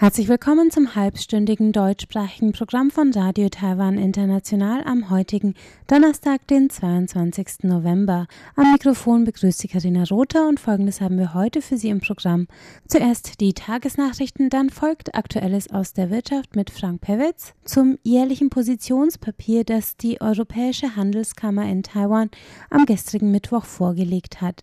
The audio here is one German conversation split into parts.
Herzlich willkommen zum halbstündigen deutschsprachigen Programm von Radio Taiwan International am heutigen Donnerstag, den 22. November. Am Mikrofon begrüßt Sie Karina Rother und folgendes haben wir heute für Sie im Programm. Zuerst die Tagesnachrichten, dann folgt Aktuelles aus der Wirtschaft mit Frank Pewitz zum jährlichen Positionspapier, das die Europäische Handelskammer in Taiwan am gestrigen Mittwoch vorgelegt hat.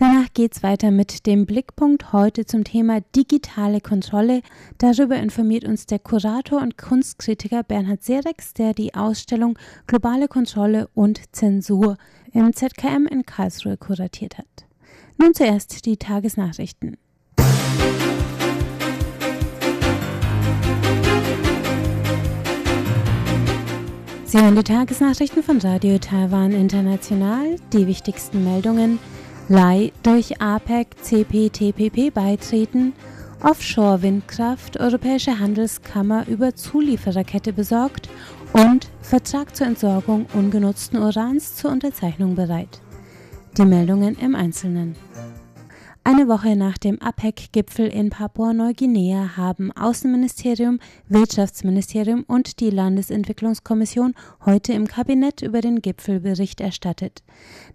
Danach geht's weiter mit dem Blickpunkt heute zum Thema digitale Kontrolle. Darüber informiert uns der Kurator und Kunstkritiker Bernhard Serex, der die Ausstellung Globale Kontrolle und Zensur im ZKM in Karlsruhe kuratiert hat. Nun zuerst die Tagesnachrichten. Sie hören die Tagesnachrichten von Radio Taiwan International. Die wichtigsten Meldungen. Lai durch APEC CPTPP beitreten, Offshore-Windkraft, Europäische Handelskammer über Zuliefererkette besorgt und Vertrag zur Entsorgung ungenutzten Urans zur Unterzeichnung bereit. Die Meldungen im Einzelnen. Eine Woche nach dem APEC-Gipfel in Papua-Neuguinea haben Außenministerium, Wirtschaftsministerium und die Landesentwicklungskommission heute im Kabinett über den Gipfel Bericht erstattet.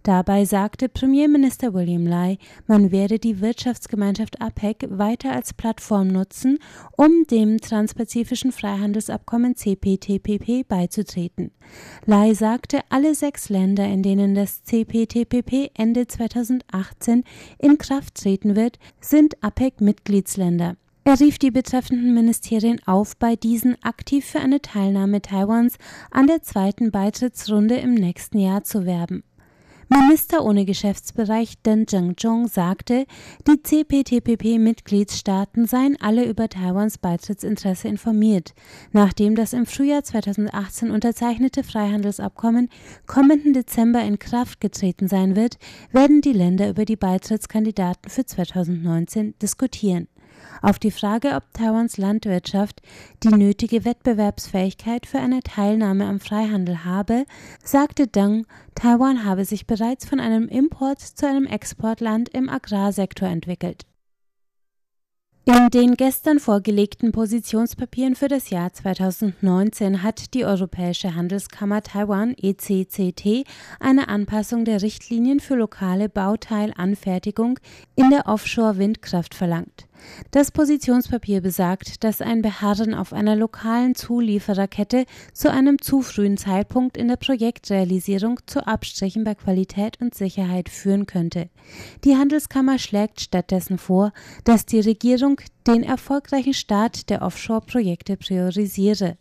Dabei sagte Premierminister William Lai, man werde die Wirtschaftsgemeinschaft APEC weiter als Plattform nutzen, um dem transpazifischen Freihandelsabkommen CPTPP beizutreten. Lai sagte, alle sechs Länder, in denen das CPTPP Ende 2018 in Kraft treten wird, sind APEC-Mitgliedsländer. Er rief die betreffenden Ministerien auf, bei diesen aktiv für eine Teilnahme Taiwans an der zweiten Beitrittsrunde im nächsten Jahr zu werben. Minister ohne Geschäftsbereich Deng Zhengzhong sagte, die CPTPP-Mitgliedstaaten seien alle über Taiwans Beitrittsinteresse informiert, nachdem das im Frühjahr 2018 unterzeichnete Freihandelsabkommen kommenden Dezember in Kraft getreten sein wird, werden die Länder über die Beitrittskandidaten für 2019 diskutieren. Auf die Frage, ob Taiwans Landwirtschaft die nötige Wettbewerbsfähigkeit für eine Teilnahme am Freihandel habe, sagte Deng, Taiwan habe sich bereits von einem Import zu einem Exportland im Agrarsektor entwickelt. In den gestern vorgelegten Positionspapieren für das Jahr 2019 hat die Europäische Handelskammer Taiwan ECCT eine Anpassung der Richtlinien für lokale Bauteilanfertigung in der Offshore-Windkraft verlangt. Das Positionspapier besagt, dass ein Beharren auf einer lokalen Zuliefererkette zu einem zu frühen Zeitpunkt in der Projektrealisierung zu Abstrichen bei Qualität und Sicherheit führen könnte. Die Handelskammer schlägt stattdessen vor, dass die Regierung den erfolgreichen Start der Offshore-Projekte priorisiere.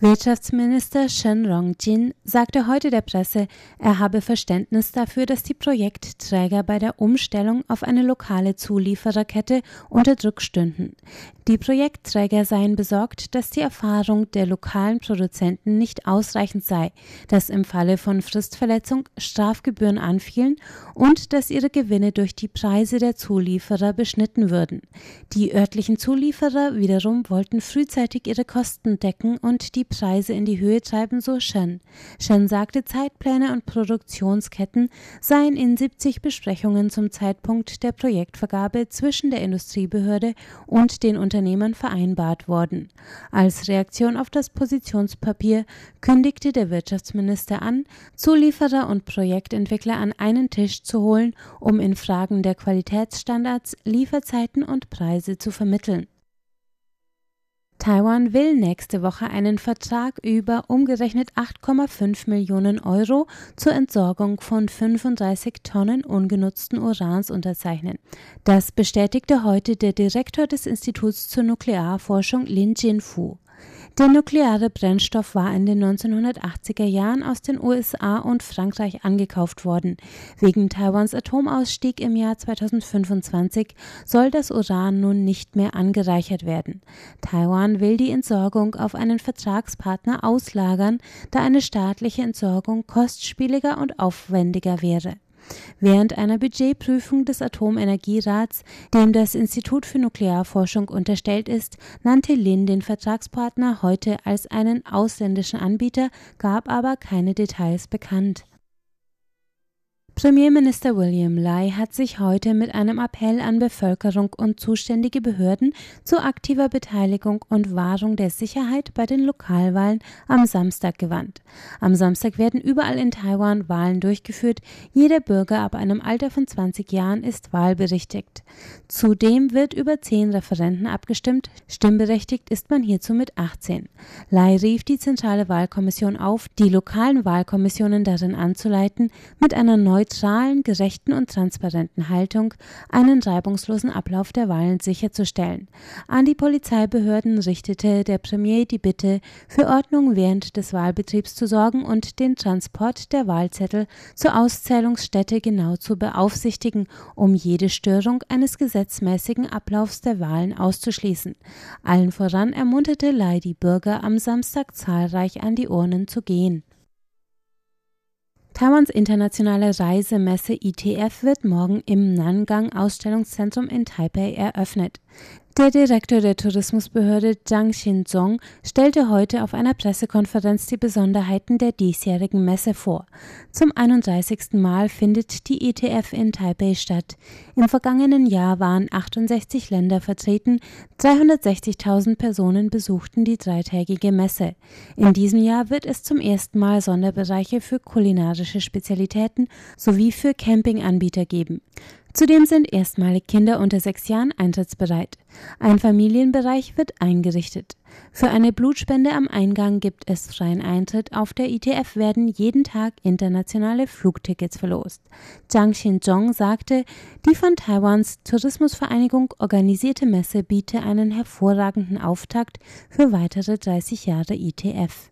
Wirtschaftsminister Shen Rongjin sagte heute der Presse, er habe Verständnis dafür, dass die Projektträger bei der Umstellung auf eine lokale Zuliefererkette unter Druck stünden. Die Projektträger seien besorgt, dass die Erfahrung der lokalen Produzenten nicht ausreichend sei, dass im Falle von Fristverletzung Strafgebühren anfielen und dass ihre Gewinne durch die Preise der Zulieferer beschnitten würden. Die örtlichen Zulieferer wiederum wollten frühzeitig ihre Kosten decken und die Preise in die Höhe treiben, so Shen. Shen sagte, Zeitpläne und Produktionsketten seien in 70 Besprechungen zum Zeitpunkt der Projektvergabe zwischen der Industriebehörde und den Unternehmern vereinbart worden. Als Reaktion auf das Positionspapier kündigte der Wirtschaftsminister an, Zulieferer und Projektentwickler an einen Tisch zu holen, um in Fragen der Qualitätsstandards, Lieferzeiten und Preise zu vermitteln. Taiwan will nächste Woche einen Vertrag über umgerechnet 8,5 Millionen Euro zur Entsorgung von 35 Tonnen ungenutzten Urans unterzeichnen. Das bestätigte heute der Direktor des Instituts zur Nuklearforschung Lin Jinfu. Der nukleare Brennstoff war in den 1980er Jahren aus den USA und Frankreich angekauft worden. Wegen Taiwans Atomausstieg im Jahr 2025 soll das Uran nun nicht mehr angereichert werden. Taiwan will die Entsorgung auf einen Vertragspartner auslagern, da eine staatliche Entsorgung kostspieliger und aufwendiger wäre. Während einer Budgetprüfung des Atomenergierats, dem das Institut für Nuklearforschung unterstellt ist, nannte Lin den Vertragspartner heute als einen ausländischen Anbieter, gab aber keine Details bekannt. Premierminister William Lai hat sich heute mit einem Appell an Bevölkerung und zuständige Behörden zu aktiver Beteiligung und Wahrung der Sicherheit bei den Lokalwahlen am Samstag gewandt. Am Samstag werden überall in Taiwan Wahlen durchgeführt. Jeder Bürger ab einem Alter von 20 Jahren ist wahlberechtigt. Zudem wird über zehn Referenten abgestimmt. Stimmberechtigt ist man hierzu mit 18. Lai rief die zentrale Wahlkommission auf, die lokalen Wahlkommissionen darin anzuleiten, mit einer neuen neutralen, gerechten und transparenten Haltung einen reibungslosen Ablauf der Wahlen sicherzustellen. An die Polizeibehörden richtete der Premier die Bitte, für Ordnung während des Wahlbetriebs zu sorgen und den Transport der Wahlzettel zur Auszählungsstätte genau zu beaufsichtigen, um jede Störung eines gesetzmäßigen Ablaufs der Wahlen auszuschließen. Allen voran ermunterte Lai die Bürger am Samstag zahlreich an die Urnen zu gehen. Taiwans internationale Reisemesse ITF wird morgen im Nangang Ausstellungszentrum in Taipei eröffnet. Der Direktor der Tourismusbehörde Zhang Xinzong stellte heute auf einer Pressekonferenz die Besonderheiten der diesjährigen Messe vor. Zum 31. Mal findet die ETF in Taipei statt. Im vergangenen Jahr waren 68 Länder vertreten, 360.000 Personen besuchten die dreitägige Messe. In diesem Jahr wird es zum ersten Mal Sonderbereiche für kulinarische Spezialitäten sowie für Campinganbieter geben. Zudem sind erstmalig Kinder unter sechs Jahren eintrittsbereit. Ein Familienbereich wird eingerichtet. Für eine Blutspende am Eingang gibt es freien Eintritt. Auf der ITF werden jeden Tag internationale Flugtickets verlost. Zhang Xinzhong sagte, die von Taiwans Tourismusvereinigung organisierte Messe biete einen hervorragenden Auftakt für weitere 30 Jahre ITF.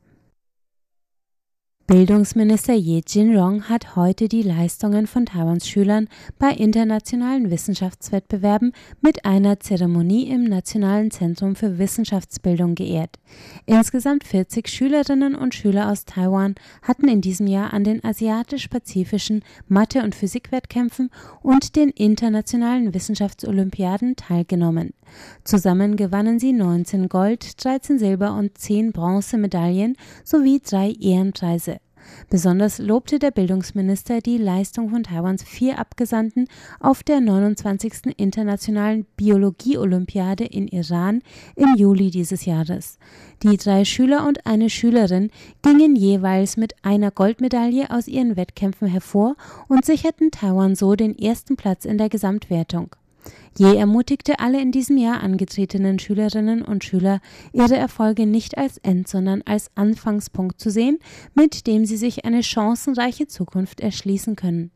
Bildungsminister Ye Jin-rong hat heute die Leistungen von Taiwans Schülern bei internationalen Wissenschaftswettbewerben mit einer Zeremonie im Nationalen Zentrum für Wissenschaftsbildung geehrt. Insgesamt 40 Schülerinnen und Schüler aus Taiwan hatten in diesem Jahr an den asiatisch-pazifischen Mathe- und Physikwettkämpfen und den internationalen Wissenschaftsolympiaden teilgenommen. Zusammen gewannen sie 19 Gold, 13 Silber und 10 Bronzemedaillen sowie drei Ehrenpreise. Besonders lobte der Bildungsminister die Leistung von Taiwans vier Abgesandten auf der 29. Internationalen Biologie-Olympiade in Iran im Juli dieses Jahres. Die drei Schüler und eine Schülerin gingen jeweils mit einer Goldmedaille aus ihren Wettkämpfen hervor und sicherten Taiwan so den ersten Platz in der Gesamtwertung. Je ermutigte alle in diesem Jahr angetretenen Schülerinnen und Schüler, ihre Erfolge nicht als End, sondern als Anfangspunkt zu sehen, mit dem sie sich eine chancenreiche Zukunft erschließen können.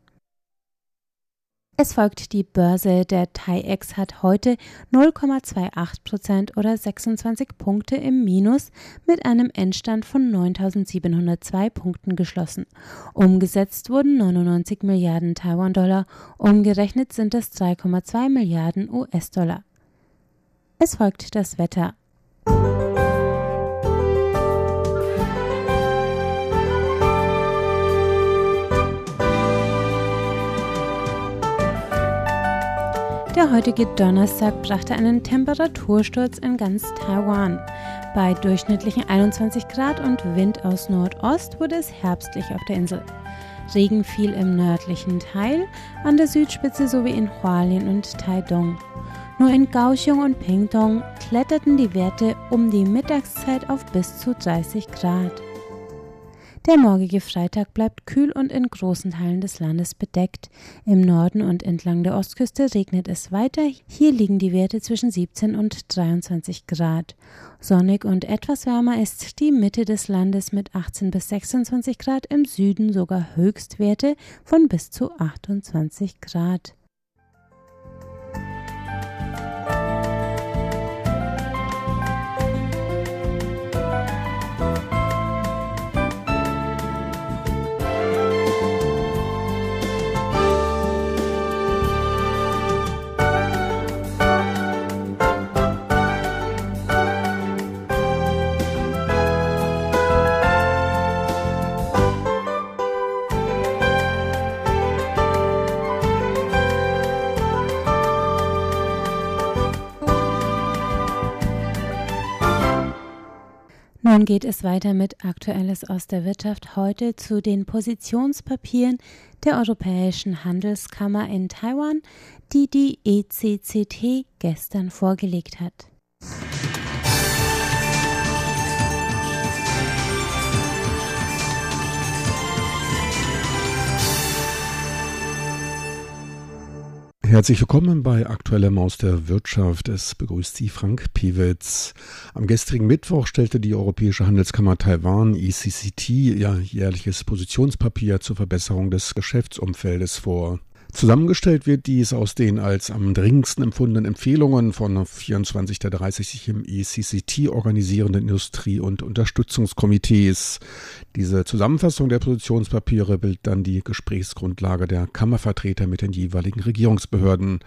Es folgt die Börse. Der TAIEX hat heute 0,28 Prozent oder 26 Punkte im Minus mit einem Endstand von 9.702 Punkten geschlossen. Umgesetzt wurden 99 Milliarden Taiwan-Dollar, umgerechnet sind es 3,2 Milliarden US-Dollar. Es folgt das Wetter. Der heutige Donnerstag brachte einen Temperatursturz in ganz Taiwan. Bei durchschnittlichen 21 Grad und Wind aus Nordost wurde es herbstlich auf der Insel. Regen fiel im nördlichen Teil, an der Südspitze sowie in Hualien und Taidong. Nur in Kaohsiung und Pingtung kletterten die Werte um die Mittagszeit auf bis zu 30 Grad. Der morgige Freitag bleibt kühl und in großen Teilen des Landes bedeckt. Im Norden und entlang der Ostküste regnet es weiter. Hier liegen die Werte zwischen 17 und 23 Grad. Sonnig und etwas wärmer ist die Mitte des Landes mit 18 bis 26 Grad, im Süden sogar Höchstwerte von bis zu 28 Grad. Nun geht es weiter mit Aktuelles aus der Wirtschaft heute zu den Positionspapieren der Europäischen Handelskammer in Taiwan, die die ECCT gestern vorgelegt hat. Herzlich willkommen bei Aktuelle Maus der Wirtschaft. Es begrüßt Sie Frank Piewitz. Am gestrigen Mittwoch stellte die Europäische Handelskammer Taiwan ECCT ihr jährliches Positionspapier zur Verbesserung des Geschäftsumfeldes vor. Zusammengestellt wird dies aus den als am dringendsten empfundenen Empfehlungen von 24 der 30 sich im ECCT organisierenden Industrie- und Unterstützungskomitees. Diese Zusammenfassung der Positionspapiere bildet dann die Gesprächsgrundlage der Kammervertreter mit den jeweiligen Regierungsbehörden.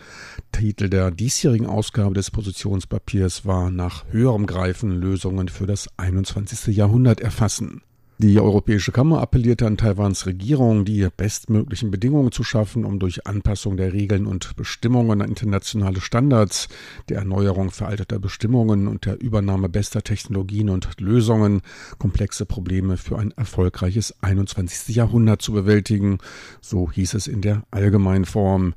Titel der diesjährigen Ausgabe des Positionspapiers war nach höherem Greifen Lösungen für das 21. Jahrhundert erfassen. Die Europäische Kammer appellierte an Taiwans Regierung, die bestmöglichen Bedingungen zu schaffen, um durch Anpassung der Regeln und Bestimmungen an internationale Standards, der Erneuerung veralteter Bestimmungen und der Übernahme bester Technologien und Lösungen komplexe Probleme für ein erfolgreiches 21. Jahrhundert zu bewältigen, so hieß es in der Allgemeinform.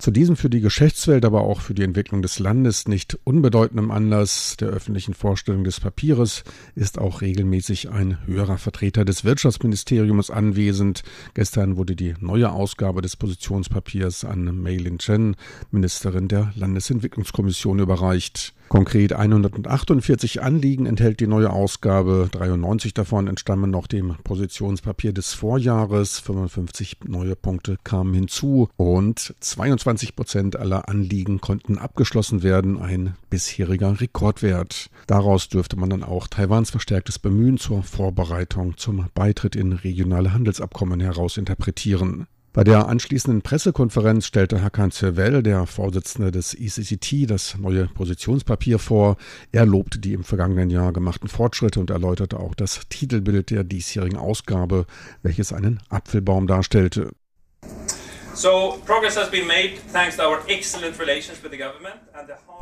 Zu diesem für die Geschäftswelt, aber auch für die Entwicklung des Landes nicht unbedeutendem Anlass der öffentlichen Vorstellung des Papieres ist auch regelmäßig ein höherer Vertreter des Wirtschaftsministeriums anwesend. Gestern wurde die neue Ausgabe des Positionspapiers an Mei Lin Chen, Ministerin der Landesentwicklungskommission, überreicht. Konkret 148 Anliegen enthält die neue Ausgabe. 93 davon entstammen noch dem Positionspapier des Vorjahres. 55 neue Punkte kamen hinzu und 22 Prozent aller Anliegen konnten abgeschlossen werden. Ein bisheriger Rekordwert. Daraus dürfte man dann auch Taiwans verstärktes Bemühen zur Vorbereitung zum Beitritt in regionale Handelsabkommen herausinterpretieren. Bei der anschließenden Pressekonferenz stellte Hakan Zervel, der Vorsitzende des ECCT, das neue Positionspapier vor. Er lobte die im vergangenen Jahr gemachten Fortschritte und erläuterte auch das Titelbild der diesjährigen Ausgabe, welches einen Apfelbaum darstellte.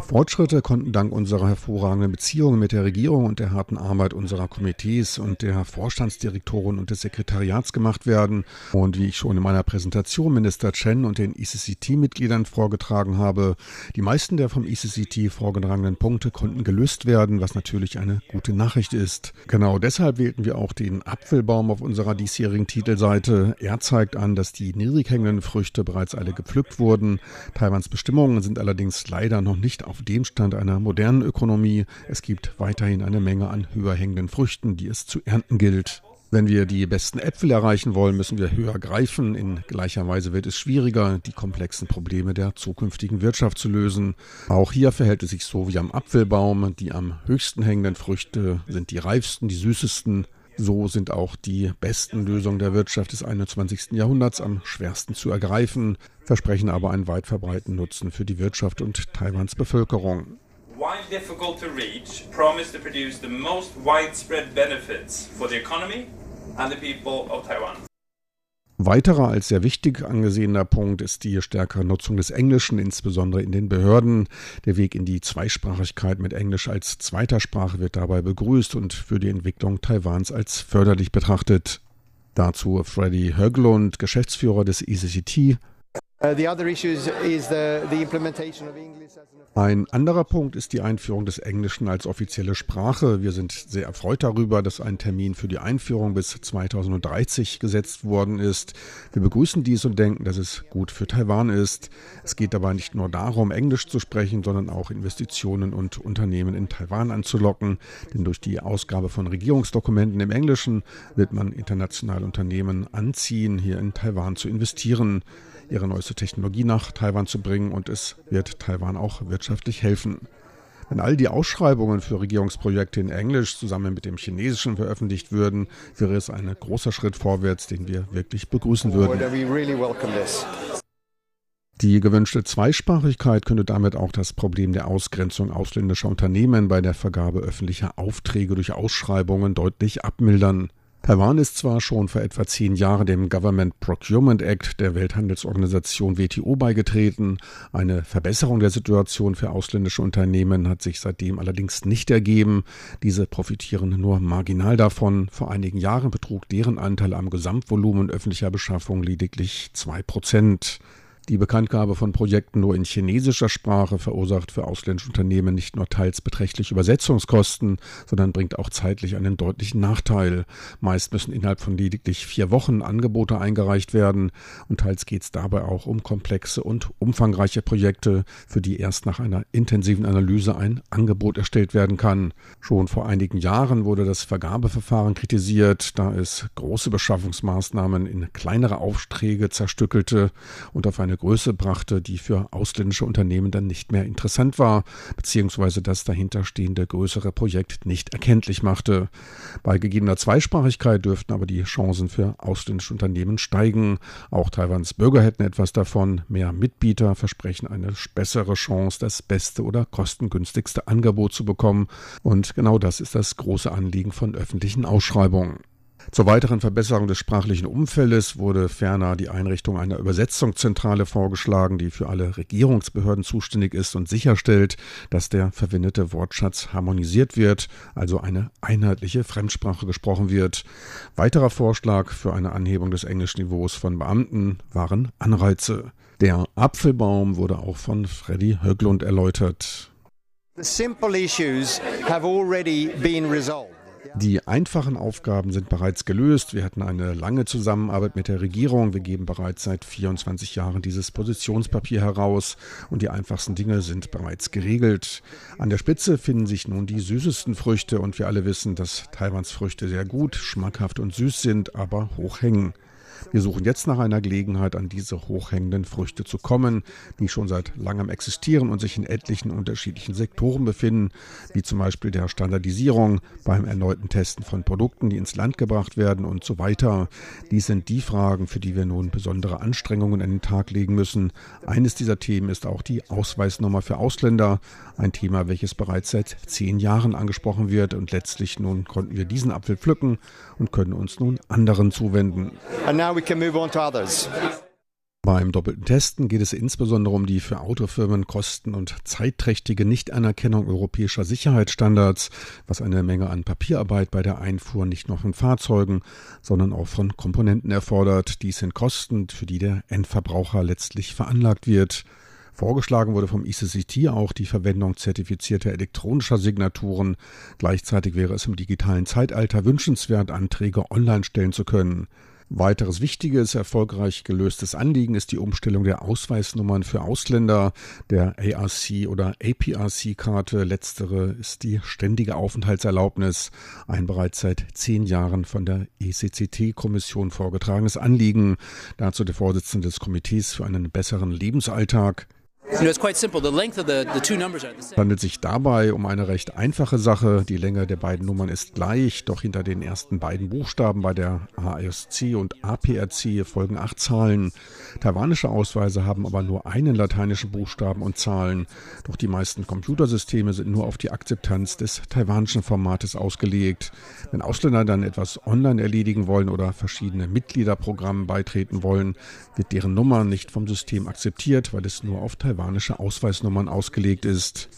Fortschritte konnten dank unserer hervorragenden Beziehungen mit der Regierung und der harten Arbeit unserer Komitees und der Vorstandsdirektoren und des Sekretariats gemacht werden. Und wie ich schon in meiner Präsentation Minister Chen und den ECCT-Mitgliedern vorgetragen habe, die meisten der vom ECCT vorgetragenen Punkte konnten gelöst werden, was natürlich eine gute Nachricht ist. Genau deshalb wählten wir auch den Apfelbaum auf unserer diesjährigen Titelseite. Er zeigt an, dass die niedrig hängenden Früchte Früchte bereits alle gepflückt wurden. Taiwans Bestimmungen sind allerdings leider noch nicht auf dem Stand einer modernen Ökonomie. Es gibt weiterhin eine Menge an höher hängenden Früchten, die es zu ernten gilt. Wenn wir die besten Äpfel erreichen wollen, müssen wir höher greifen. In gleicher Weise wird es schwieriger, die komplexen Probleme der zukünftigen Wirtschaft zu lösen. Auch hier verhält es sich so wie am Apfelbaum. Die am höchsten hängenden Früchte sind die reifsten, die süßesten. So sind auch die besten Lösungen der Wirtschaft des 21. Jahrhunderts am schwersten zu ergreifen, versprechen aber einen weit verbreiteten Nutzen für die Wirtschaft und Taiwans Bevölkerung. Weiterer als sehr wichtig angesehener Punkt ist die stärkere Nutzung des Englischen, insbesondere in den Behörden. Der Weg in die Zweisprachigkeit mit Englisch als zweiter Sprache wird dabei begrüßt und für die Entwicklung Taiwans als förderlich betrachtet. Dazu Freddy Höglund, Geschäftsführer des ECCT. Uh, the other issues is the, the implementation of English as ein anderer Punkt ist die Einführung des Englischen als offizielle Sprache. Wir sind sehr erfreut darüber, dass ein Termin für die Einführung bis 2030 gesetzt worden ist. Wir begrüßen dies und denken, dass es gut für Taiwan ist. Es geht dabei nicht nur darum, Englisch zu sprechen, sondern auch Investitionen und Unternehmen in Taiwan anzulocken. Denn durch die Ausgabe von Regierungsdokumenten im Englischen wird man internationale Unternehmen anziehen, hier in Taiwan zu investieren ihre neueste Technologie nach Taiwan zu bringen und es wird Taiwan auch wirtschaftlich helfen. Wenn all die Ausschreibungen für Regierungsprojekte in Englisch zusammen mit dem Chinesischen veröffentlicht würden, wäre es ein großer Schritt vorwärts, den wir wirklich begrüßen würden. Die gewünschte Zweisprachigkeit könnte damit auch das Problem der Ausgrenzung ausländischer Unternehmen bei der Vergabe öffentlicher Aufträge durch Ausschreibungen deutlich abmildern. Taiwan ist zwar schon vor etwa zehn Jahren dem Government Procurement Act der Welthandelsorganisation WTO beigetreten. Eine Verbesserung der Situation für ausländische Unternehmen hat sich seitdem allerdings nicht ergeben. Diese profitieren nur marginal davon. Vor einigen Jahren betrug deren Anteil am Gesamtvolumen öffentlicher Beschaffung lediglich zwei Prozent. Die Bekanntgabe von Projekten nur in chinesischer Sprache verursacht für ausländische Unternehmen nicht nur teils beträchtliche Übersetzungskosten, sondern bringt auch zeitlich einen deutlichen Nachteil. Meist müssen innerhalb von lediglich vier Wochen Angebote eingereicht werden und teils geht es dabei auch um komplexe und umfangreiche Projekte, für die erst nach einer intensiven Analyse ein Angebot erstellt werden kann. Schon vor einigen Jahren wurde das Vergabeverfahren kritisiert, da es große Beschaffungsmaßnahmen in kleinere Aufträge zerstückelte und auf eine Größe brachte, die für ausländische Unternehmen dann nicht mehr interessant war, beziehungsweise das dahinterstehende größere Projekt nicht erkenntlich machte. Bei gegebener Zweisprachigkeit dürften aber die Chancen für ausländische Unternehmen steigen. Auch Taiwans Bürger hätten etwas davon. Mehr Mitbieter versprechen eine bessere Chance, das beste oder kostengünstigste Angebot zu bekommen. Und genau das ist das große Anliegen von öffentlichen Ausschreibungen. Zur weiteren Verbesserung des sprachlichen Umfeldes wurde ferner die Einrichtung einer Übersetzungszentrale vorgeschlagen, die für alle Regierungsbehörden zuständig ist und sicherstellt, dass der verwendete Wortschatz harmonisiert wird, also eine einheitliche Fremdsprache gesprochen wird. Weiterer Vorschlag für eine Anhebung des Englischniveaus von Beamten waren Anreize. Der Apfelbaum wurde auch von Freddy Höglund erläutert. The simple issues have already been resolved. Die einfachen Aufgaben sind bereits gelöst. Wir hatten eine lange Zusammenarbeit mit der Regierung. Wir geben bereits seit 24 Jahren dieses Positionspapier heraus und die einfachsten Dinge sind bereits geregelt. An der Spitze finden sich nun die süßesten Früchte und wir alle wissen, dass Taiwans Früchte sehr gut, schmackhaft und süß sind, aber hoch hängen. Wir suchen jetzt nach einer Gelegenheit, an diese hochhängenden Früchte zu kommen, die schon seit langem existieren und sich in etlichen unterschiedlichen Sektoren befinden, wie zum Beispiel der Standardisierung, beim erneuten Testen von Produkten, die ins Land gebracht werden und so weiter. Dies sind die Fragen, für die wir nun besondere Anstrengungen an den Tag legen müssen. Eines dieser Themen ist auch die Ausweisnummer für Ausländer, ein Thema, welches bereits seit zehn Jahren angesprochen wird und letztlich nun konnten wir diesen Apfel pflücken und können uns nun anderen zuwenden. Beim doppelten Testen geht es insbesondere um die für Autofirmen kosten- und zeitträchtige Nichtanerkennung europäischer Sicherheitsstandards, was eine Menge an Papierarbeit bei der Einfuhr nicht nur von Fahrzeugen, sondern auch von Komponenten erfordert. Dies sind Kosten, für die der Endverbraucher letztlich veranlagt wird. Vorgeschlagen wurde vom ICCT auch die Verwendung zertifizierter elektronischer Signaturen. Gleichzeitig wäre es im digitalen Zeitalter wünschenswert, Anträge online stellen zu können. Weiteres wichtiges, erfolgreich gelöstes Anliegen ist die Umstellung der Ausweisnummern für Ausländer, der ARC oder APRC-Karte. Letztere ist die ständige Aufenthaltserlaubnis, ein bereits seit zehn Jahren von der ECCT-Kommission vorgetragenes Anliegen. Dazu der Vorsitzende des Komitees für einen besseren Lebensalltag. Es handelt sich dabei um eine recht einfache Sache. Die Länge der beiden Nummern ist gleich, doch hinter den ersten beiden Buchstaben bei der ASC und APRC folgen acht Zahlen. Taiwanische Ausweise haben aber nur einen lateinischen Buchstaben und Zahlen. Doch die meisten Computersysteme sind nur auf die Akzeptanz des taiwanischen Formates ausgelegt. Wenn Ausländer dann etwas online erledigen wollen oder verschiedene Mitgliederprogrammen beitreten wollen, wird deren Nummer nicht vom System akzeptiert, weil es nur auf Taiwan taiwanische Ausweisnummern ausgelegt ist.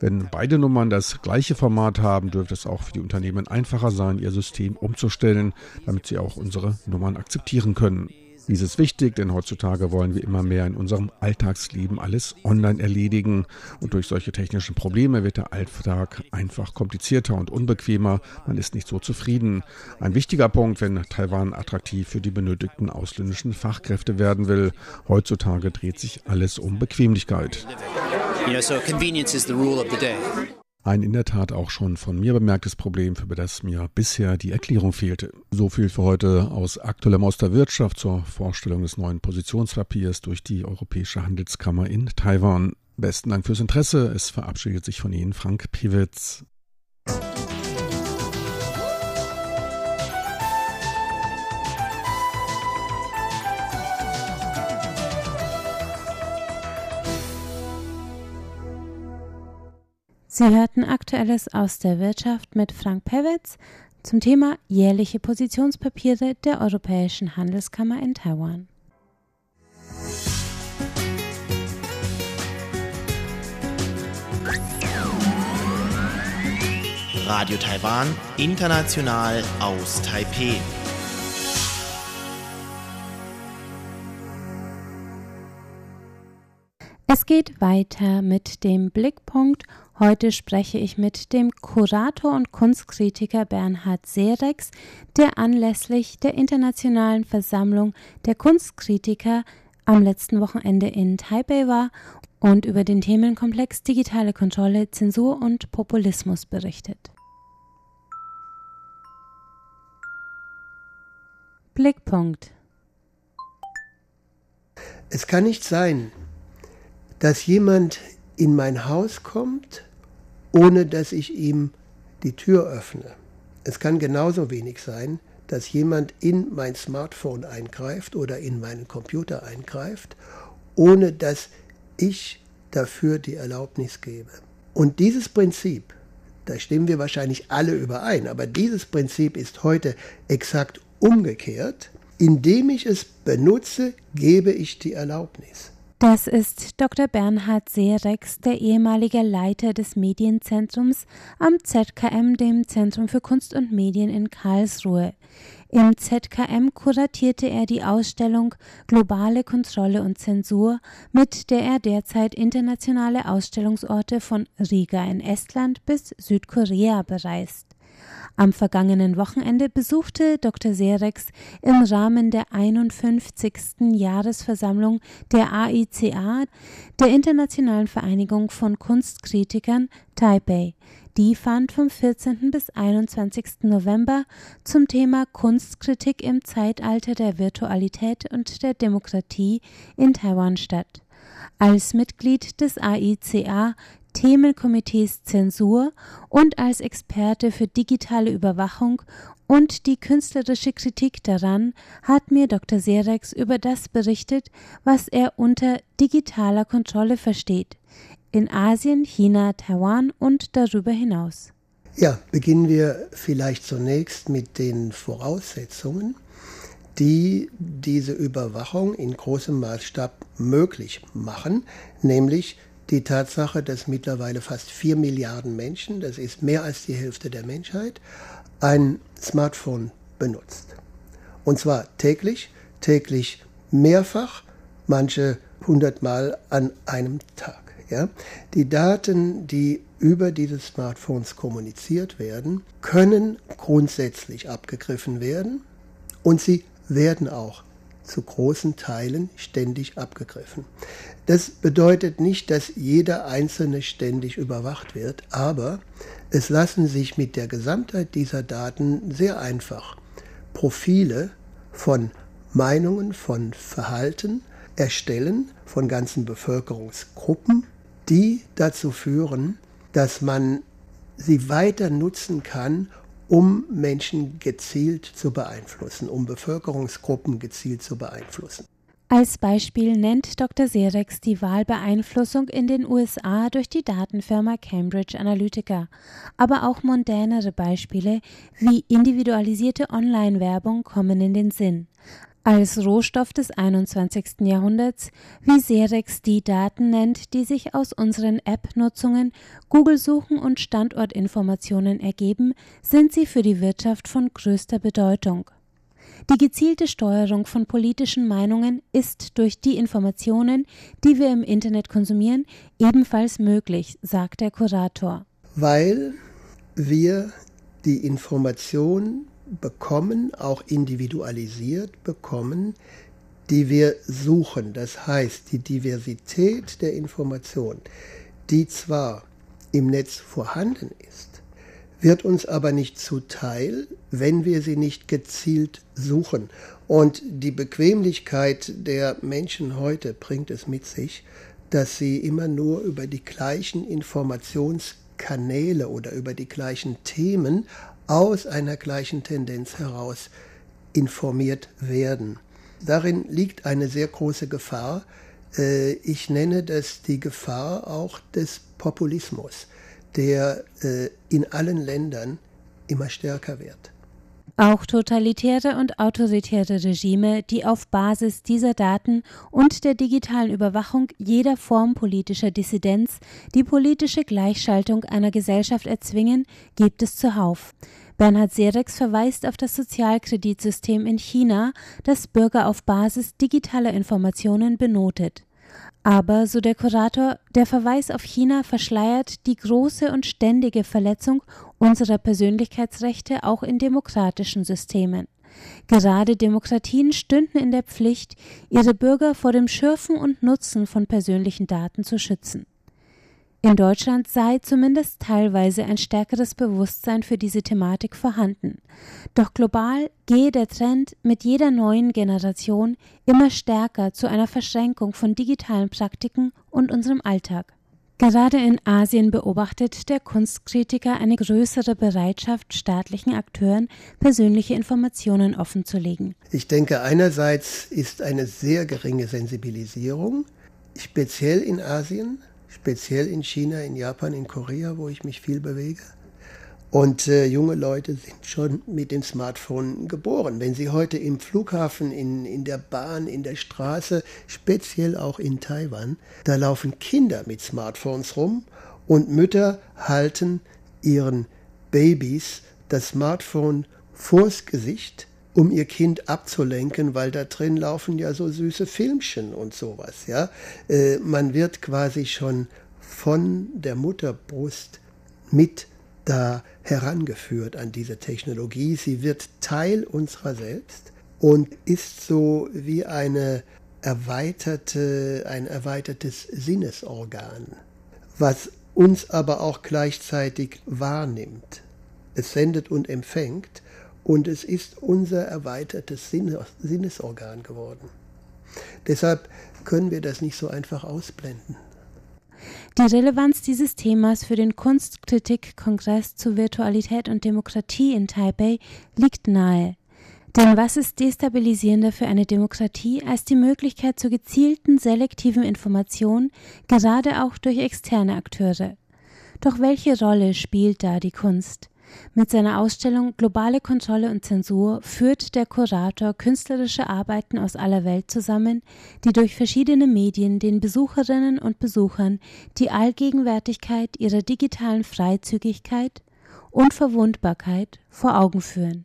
Wenn beide Nummern das gleiche Format haben, dürfte es auch für die Unternehmen einfacher sein, ihr System umzustellen, damit sie auch unsere Nummern akzeptieren können. Dies ist wichtig, denn heutzutage wollen wir immer mehr in unserem Alltagsleben alles online erledigen und durch solche technischen Probleme wird der Alltag einfach komplizierter und unbequemer. Man ist nicht so zufrieden. Ein wichtiger Punkt, wenn Taiwan attraktiv für die benötigten ausländischen Fachkräfte werden will. Heutzutage dreht sich alles um Bequemlichkeit. You know, so convenience is the rule of the day. Ein in der Tat auch schon von mir bemerktes Problem, für das mir bisher die Erklärung fehlte. So viel für heute aus aktuellem aus der Wirtschaft zur Vorstellung des neuen Positionspapiers durch die Europäische Handelskammer in Taiwan. Besten Dank fürs Interesse. Es verabschiedet sich von Ihnen Frank Piewitz. Sie hörten Aktuelles aus der Wirtschaft mit Frank Pewitz zum Thema jährliche Positionspapiere der Europäischen Handelskammer in Taiwan. Radio Taiwan, international aus Taipeh. Es geht weiter mit dem Blickpunkt. Heute spreche ich mit dem Kurator und Kunstkritiker Bernhard Serex, der anlässlich der Internationalen Versammlung der Kunstkritiker am letzten Wochenende in Taipei war und über den Themenkomplex digitale Kontrolle, Zensur und Populismus berichtet. Blickpunkt. Es kann nicht sein, dass jemand in mein Haus kommt, ohne dass ich ihm die Tür öffne. Es kann genauso wenig sein, dass jemand in mein Smartphone eingreift oder in meinen Computer eingreift, ohne dass ich dafür die Erlaubnis gebe. Und dieses Prinzip, da stimmen wir wahrscheinlich alle überein, aber dieses Prinzip ist heute exakt umgekehrt. Indem ich es benutze, gebe ich die Erlaubnis. Das ist Dr. Bernhard Seerex, der ehemalige Leiter des Medienzentrums am ZKM, dem Zentrum für Kunst und Medien in Karlsruhe. Im ZKM kuratierte er die Ausstellung Globale Kontrolle und Zensur, mit der er derzeit internationale Ausstellungsorte von Riga in Estland bis Südkorea bereist. Am vergangenen Wochenende besuchte Dr. Serex im Rahmen der 51. Jahresversammlung der AICA, der Internationalen Vereinigung von Kunstkritikern, Taipei. Die fand vom 14. bis 21. November zum Thema Kunstkritik im Zeitalter der Virtualität und der Demokratie in Taiwan statt. Als Mitglied des AICA Themenkomitees Zensur und als Experte für digitale Überwachung und die künstlerische Kritik daran hat mir Dr. Serex über das berichtet, was er unter digitaler Kontrolle versteht, in Asien, China, Taiwan und darüber hinaus. Ja, beginnen wir vielleicht zunächst mit den Voraussetzungen, die diese Überwachung in großem Maßstab möglich machen, nämlich die Tatsache, dass mittlerweile fast vier Milliarden Menschen, das ist mehr als die Hälfte der Menschheit, ein Smartphone benutzt. Und zwar täglich, täglich mehrfach, manche hundertmal an einem Tag. Ja? Die Daten, die über diese Smartphones kommuniziert werden, können grundsätzlich abgegriffen werden und sie werden auch zu großen Teilen ständig abgegriffen. Das bedeutet nicht, dass jeder Einzelne ständig überwacht wird, aber es lassen sich mit der Gesamtheit dieser Daten sehr einfach Profile von Meinungen, von Verhalten erstellen, von ganzen Bevölkerungsgruppen, die dazu führen, dass man sie weiter nutzen kann, um Menschen gezielt zu beeinflussen, um Bevölkerungsgruppen gezielt zu beeinflussen. Als Beispiel nennt Dr. Serex die Wahlbeeinflussung in den USA durch die Datenfirma Cambridge Analytica, aber auch mondänere Beispiele wie individualisierte Online-Werbung kommen in den Sinn als Rohstoff des 21. Jahrhunderts, wie Serex die Daten nennt, die sich aus unseren App-Nutzungen, Google-Suchen und Standortinformationen ergeben, sind sie für die Wirtschaft von größter Bedeutung. Die gezielte Steuerung von politischen Meinungen ist durch die Informationen, die wir im Internet konsumieren, ebenfalls möglich, sagt der Kurator. Weil wir die Information bekommen, auch individualisiert bekommen, die wir suchen. Das heißt, die Diversität der Information, die zwar im Netz vorhanden ist, wird uns aber nicht zuteil, wenn wir sie nicht gezielt suchen. Und die Bequemlichkeit der Menschen heute bringt es mit sich, dass sie immer nur über die gleichen Informationskanäle oder über die gleichen Themen aus einer gleichen Tendenz heraus informiert werden. Darin liegt eine sehr große Gefahr. Äh, ich nenne das die Gefahr auch des Populismus. der äh, in allen Ländern immer stärker wird. Auch totalitäre und autoritäre Regime, die auf Basis dieser Daten und der digitalen Überwachung jeder Form politischer Dissidenz die politische Gleichschaltung einer Gesellschaft erzwingen, gibt es zuhauf. Bernhard Serex verweist auf das Sozialkreditsystem in China, das Bürger auf Basis digitaler Informationen benotet. Aber, so der Kurator, der Verweis auf China verschleiert die große und ständige Verletzung unserer Persönlichkeitsrechte auch in demokratischen Systemen. Gerade Demokratien stünden in der Pflicht, ihre Bürger vor dem Schürfen und Nutzen von persönlichen Daten zu schützen. In Deutschland sei zumindest teilweise ein stärkeres Bewusstsein für diese Thematik vorhanden. Doch global gehe der Trend mit jeder neuen Generation immer stärker zu einer Verschränkung von digitalen Praktiken und unserem Alltag. Gerade in Asien beobachtet der Kunstkritiker eine größere Bereitschaft staatlichen Akteuren, persönliche Informationen offenzulegen. Ich denke, einerseits ist eine sehr geringe Sensibilisierung, speziell in Asien, speziell in China, in Japan, in Korea, wo ich mich viel bewege. Und äh, junge Leute sind schon mit dem Smartphone geboren. Wenn sie heute im Flughafen, in, in der Bahn, in der Straße, speziell auch in Taiwan, da laufen Kinder mit Smartphones rum und Mütter halten ihren Babys das Smartphone vors Gesicht um ihr Kind abzulenken, weil da drin laufen ja so süße Filmchen und sowas. Ja, äh, man wird quasi schon von der Mutterbrust mit da herangeführt an diese Technologie. Sie wird Teil unserer selbst und ist so wie eine erweiterte, ein erweitertes Sinnesorgan, was uns aber auch gleichzeitig wahrnimmt. Es sendet und empfängt und es ist unser erweitertes Sinnesorgan geworden. Deshalb können wir das nicht so einfach ausblenden. Die Relevanz dieses Themas für den Kunstkritik-Kongress zu Virtualität und Demokratie in Taipei liegt nahe. Denn was ist destabilisierender für eine Demokratie als die Möglichkeit zur gezielten selektiven Information, gerade auch durch externe Akteure? Doch welche Rolle spielt da die Kunst? Mit seiner Ausstellung Globale Kontrolle und Zensur führt der Kurator künstlerische Arbeiten aus aller Welt zusammen, die durch verschiedene Medien den Besucherinnen und Besuchern die Allgegenwärtigkeit ihrer digitalen Freizügigkeit und Verwundbarkeit vor Augen führen.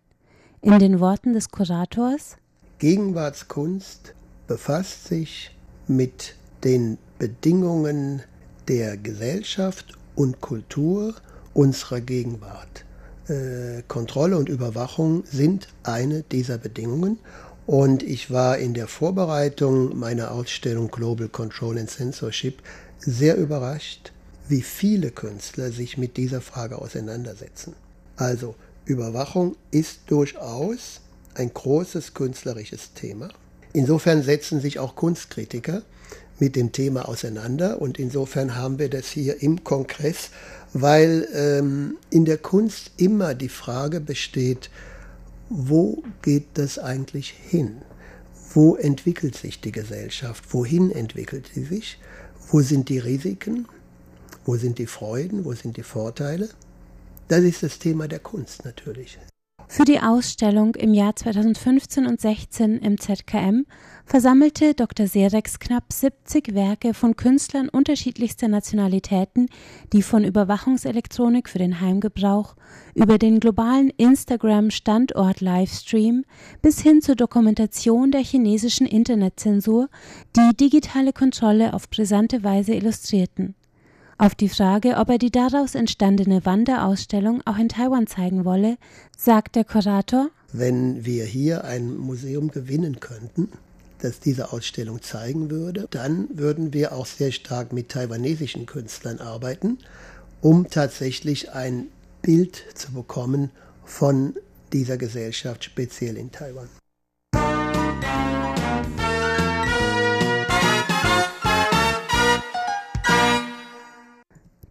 In den Worten des Kurators Gegenwartskunst befasst sich mit den Bedingungen der Gesellschaft und Kultur unserer Gegenwart. Äh, Kontrolle und Überwachung sind eine dieser Bedingungen. Und ich war in der Vorbereitung meiner Ausstellung Global Control and Censorship sehr überrascht, wie viele Künstler sich mit dieser Frage auseinandersetzen. Also Überwachung ist durchaus ein großes künstlerisches Thema. Insofern setzen sich auch Kunstkritiker mit dem Thema auseinander und insofern haben wir das hier im Kongress weil ähm, in der Kunst immer die Frage besteht, wo geht das eigentlich hin? Wo entwickelt sich die Gesellschaft? Wohin entwickelt sie sich? Wo sind die Risiken? Wo sind die Freuden? Wo sind die Vorteile? Das ist das Thema der Kunst natürlich. Für die Ausstellung im Jahr 2015 und 16 im ZKM versammelte Dr. Serex knapp 70 Werke von Künstlern unterschiedlichster Nationalitäten, die von Überwachungselektronik für den Heimgebrauch über den globalen Instagram-Standort-Livestream bis hin zur Dokumentation der chinesischen Internetzensur die digitale Kontrolle auf brisante Weise illustrierten. Auf die Frage, ob er die daraus entstandene Wanderausstellung auch in Taiwan zeigen wolle, sagt der Kurator, wenn wir hier ein Museum gewinnen könnten, das diese Ausstellung zeigen würde, dann würden wir auch sehr stark mit taiwanesischen Künstlern arbeiten, um tatsächlich ein Bild zu bekommen von dieser Gesellschaft, speziell in Taiwan.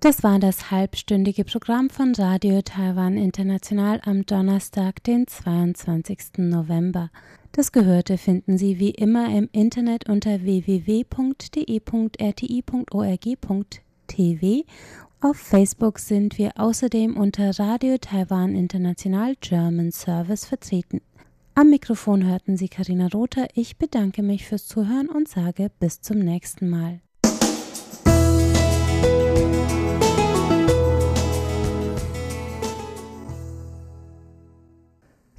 Das war das halbstündige Programm von Radio Taiwan International am Donnerstag, den 22. November. Das Gehörte finden Sie wie immer im Internet unter www.de.rti.org.tv Auf Facebook sind wir außerdem unter Radio Taiwan International German Service vertreten. Am Mikrofon hörten Sie Karina Rother. Ich bedanke mich fürs Zuhören und sage bis zum nächsten Mal.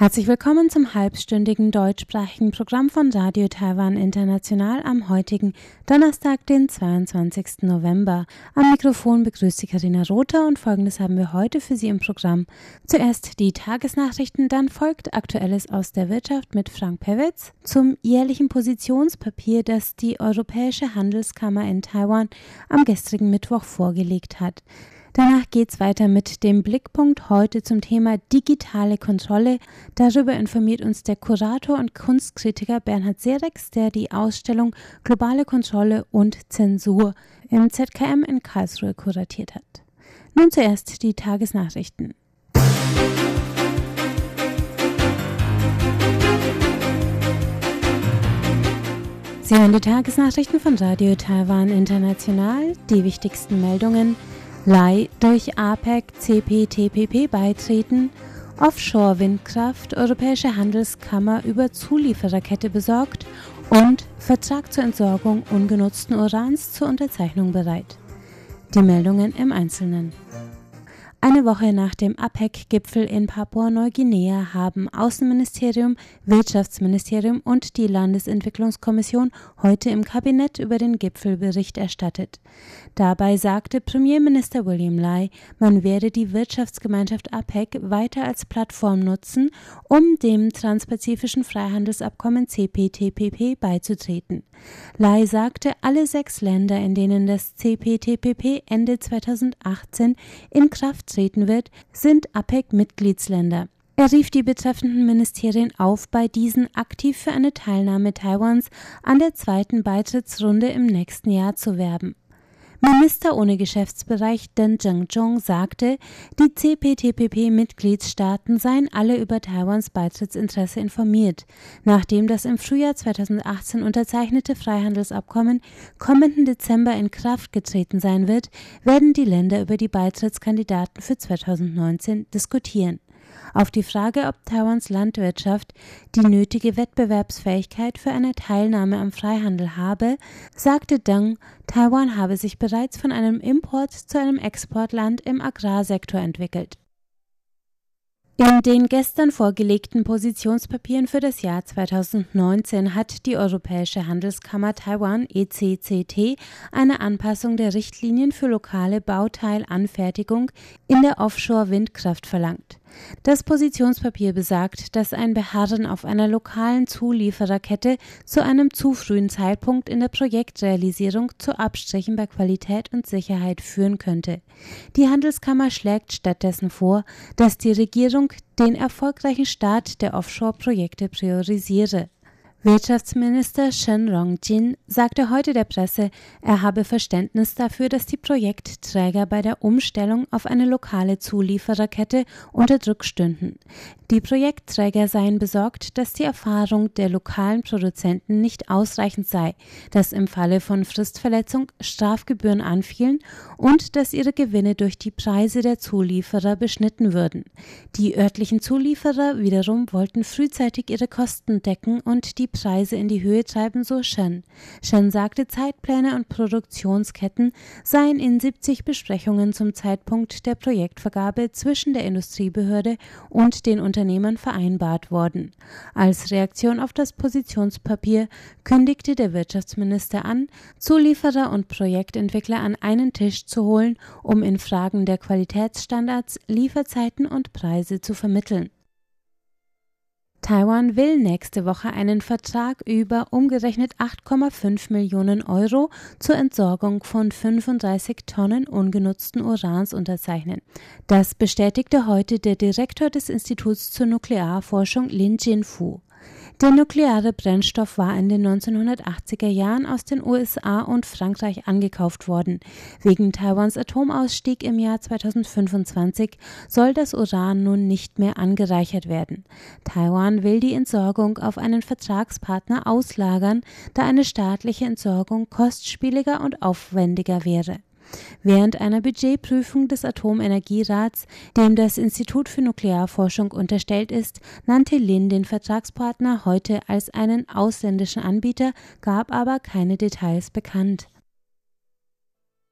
Herzlich willkommen zum halbstündigen deutschsprachigen Programm von Radio Taiwan International am heutigen Donnerstag, den 22. November. Am Mikrofon begrüßt Sie Karina Rother und folgendes haben wir heute für Sie im Programm. Zuerst die Tagesnachrichten, dann folgt Aktuelles aus der Wirtschaft mit Frank Pewitz zum jährlichen Positionspapier, das die Europäische Handelskammer in Taiwan am gestrigen Mittwoch vorgelegt hat. Danach geht's weiter mit dem Blickpunkt heute zum Thema digitale Kontrolle. Darüber informiert uns der Kurator und Kunstkritiker Bernhard Serex, der die Ausstellung Globale Kontrolle und Zensur im ZKM in Karlsruhe kuratiert hat. Nun zuerst die Tagesnachrichten. Sie hören die Tagesnachrichten von Radio Taiwan International. Die wichtigsten Meldungen – Lai durch APEC CPTPP beitreten, Offshore-Windkraft, Europäische Handelskammer über Zuliefererkette besorgt und Vertrag zur Entsorgung ungenutzten Urans zur Unterzeichnung bereit. Die Meldungen im Einzelnen. Eine Woche nach dem APEC-Gipfel in Papua-Neuguinea haben Außenministerium, Wirtschaftsministerium und die Landesentwicklungskommission heute im Kabinett über den Gipfel Bericht erstattet. Dabei sagte Premierminister William Lai, man werde die Wirtschaftsgemeinschaft APEC weiter als Plattform nutzen, um dem transpazifischen Freihandelsabkommen CPTPP beizutreten. Lai sagte, alle sechs Länder, in denen das CPTPP Ende 2018 in Kraft treten wird, sind APEC-Mitgliedsländer. Er rief die betreffenden Ministerien auf, bei diesen aktiv für eine Teilnahme Taiwans an der zweiten Beitrittsrunde im nächsten Jahr zu werben. Minister ohne Geschäftsbereich Deng Zhengzhong sagte, die CPTPP-Mitgliedstaaten seien alle über Taiwans Beitrittsinteresse informiert, nachdem das im Frühjahr 2018 unterzeichnete Freihandelsabkommen kommenden Dezember in Kraft getreten sein wird, werden die Länder über die Beitrittskandidaten für 2019 diskutieren. Auf die Frage, ob Taiwans Landwirtschaft die nötige Wettbewerbsfähigkeit für eine Teilnahme am Freihandel habe, sagte Deng, Taiwan habe sich bereits von einem Import zu einem Exportland im Agrarsektor entwickelt. In den gestern vorgelegten Positionspapieren für das Jahr 2019 hat die Europäische Handelskammer Taiwan ECCT eine Anpassung der Richtlinien für lokale Bauteilanfertigung in der Offshore-Windkraft verlangt. Das Positionspapier besagt, dass ein Beharren auf einer lokalen Zuliefererkette zu einem zu frühen Zeitpunkt in der Projektrealisierung zu Abstrichen bei Qualität und Sicherheit führen könnte. Die Handelskammer schlägt stattdessen vor, dass die Regierung den erfolgreichen Start der Offshore-Projekte priorisiere. Wirtschaftsminister Shen Rongjin sagte heute der Presse, er habe Verständnis dafür, dass die Projektträger bei der Umstellung auf eine lokale Zuliefererkette unter Druck stünden. Die Projektträger seien besorgt, dass die Erfahrung der lokalen Produzenten nicht ausreichend sei, dass im Falle von Fristverletzung Strafgebühren anfielen und dass ihre Gewinne durch die Preise der Zulieferer beschnitten würden. Die örtlichen Zulieferer wiederum wollten frühzeitig ihre Kosten decken und die Preise in die Höhe treiben, so Shen. Shen sagte, Zeitpläne und Produktionsketten seien in 70 Besprechungen zum Zeitpunkt der Projektvergabe zwischen der Industriebehörde und den Unternehmern vereinbart worden. Als Reaktion auf das Positionspapier kündigte der Wirtschaftsminister an, Zulieferer und Projektentwickler an einen Tisch zu holen, um in Fragen der Qualitätsstandards, Lieferzeiten und Preise zu vermitteln. Taiwan will nächste Woche einen Vertrag über umgerechnet 8,5 Millionen Euro zur Entsorgung von 35 Tonnen ungenutzten Urans unterzeichnen. Das bestätigte heute der Direktor des Instituts zur Nuklearforschung Lin Jinfu. Der nukleare Brennstoff war in den 1980er Jahren aus den USA und Frankreich angekauft worden. Wegen Taiwans Atomausstieg im Jahr 2025 soll das Uran nun nicht mehr angereichert werden. Taiwan will die Entsorgung auf einen Vertragspartner auslagern, da eine staatliche Entsorgung kostspieliger und aufwendiger wäre. Während einer Budgetprüfung des Atomenergierats, dem das Institut für Nuklearforschung unterstellt ist, nannte Lin den Vertragspartner heute als einen ausländischen Anbieter, gab aber keine Details bekannt.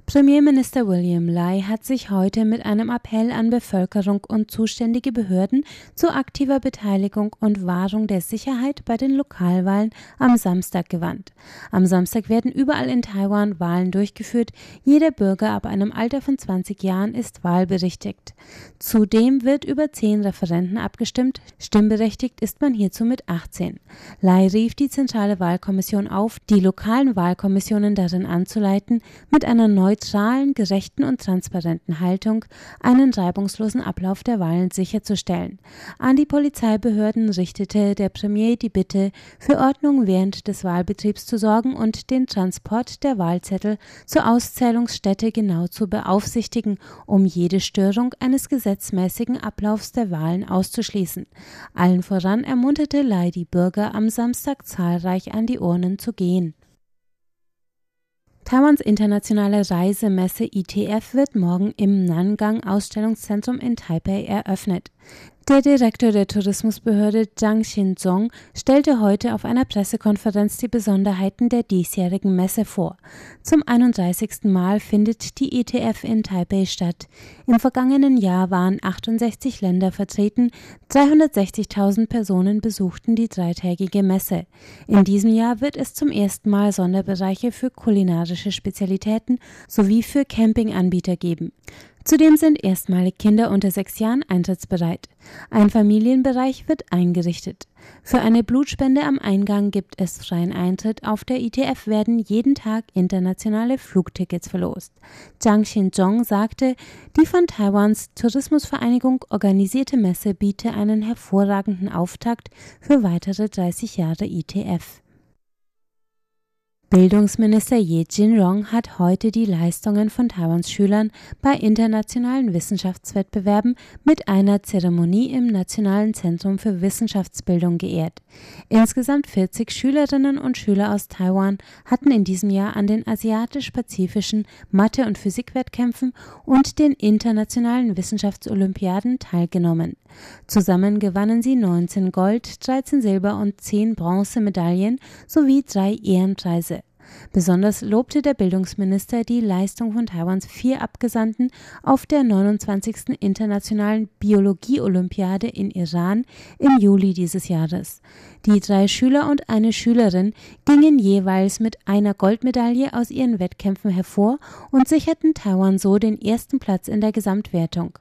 Premierminister William Lai hat sich heute mit einem Appell an Bevölkerung und zuständige Behörden zu aktiver Beteiligung und Wahrung der Sicherheit bei den Lokalwahlen am Samstag gewandt. Am Samstag werden überall in Taiwan Wahlen durchgeführt. Jeder Bürger ab einem Alter von 20 Jahren ist wahlberechtigt. Zudem wird über zehn Referenten abgestimmt. Stimmberechtigt ist man hierzu mit 18. Lai rief die zentrale Wahlkommission auf, die lokalen Wahlkommissionen darin anzuleiten, mit einer neu neutralen, gerechten und transparenten Haltung einen reibungslosen Ablauf der Wahlen sicherzustellen. An die Polizeibehörden richtete der Premier die Bitte, für Ordnung während des Wahlbetriebs zu sorgen und den Transport der Wahlzettel zur Auszählungsstätte genau zu beaufsichtigen, um jede Störung eines gesetzmäßigen Ablaufs der Wahlen auszuschließen. Allen voran ermunterte Lai die Bürger am Samstag zahlreich an die Urnen zu gehen. Taiwans internationale Reisemesse ITF wird morgen im Nangang Ausstellungszentrum in Taipei eröffnet. Der Direktor der Tourismusbehörde Zhang Xinzong stellte heute auf einer Pressekonferenz die Besonderheiten der diesjährigen Messe vor. Zum 31. Mal findet die ETF in Taipei statt. Im vergangenen Jahr waren 68 Länder vertreten, 360.000 Personen besuchten die dreitägige Messe. In diesem Jahr wird es zum ersten Mal Sonderbereiche für kulinarische Spezialitäten sowie für Campinganbieter geben. Zudem sind erstmalig Kinder unter sechs Jahren eintrittsbereit. Ein Familienbereich wird eingerichtet. Für eine Blutspende am Eingang gibt es freien Eintritt. Auf der ITF werden jeden Tag internationale Flugtickets verlost. Zhang Xinzhong sagte, die von Taiwans Tourismusvereinigung organisierte Messe biete einen hervorragenden Auftakt für weitere 30 Jahre ITF. Bildungsminister Ye Jin-rong hat heute die Leistungen von Taiwans Schülern bei internationalen Wissenschaftswettbewerben mit einer Zeremonie im Nationalen Zentrum für Wissenschaftsbildung geehrt. Insgesamt 40 Schülerinnen und Schüler aus Taiwan hatten in diesem Jahr an den asiatisch-pazifischen Mathe- und Physikwettkämpfen und den internationalen Wissenschaftsolympiaden teilgenommen. Zusammen gewannen sie 19 Gold, 13 Silber und 10 Bronzemedaillen sowie drei Ehrenpreise. Besonders lobte der Bildungsminister die Leistung von Taiwans vier Abgesandten auf der 29. Internationalen Biologie-Olympiade in Iran im Juli dieses Jahres. Die drei Schüler und eine Schülerin gingen jeweils mit einer Goldmedaille aus ihren Wettkämpfen hervor und sicherten Taiwan so den ersten Platz in der Gesamtwertung.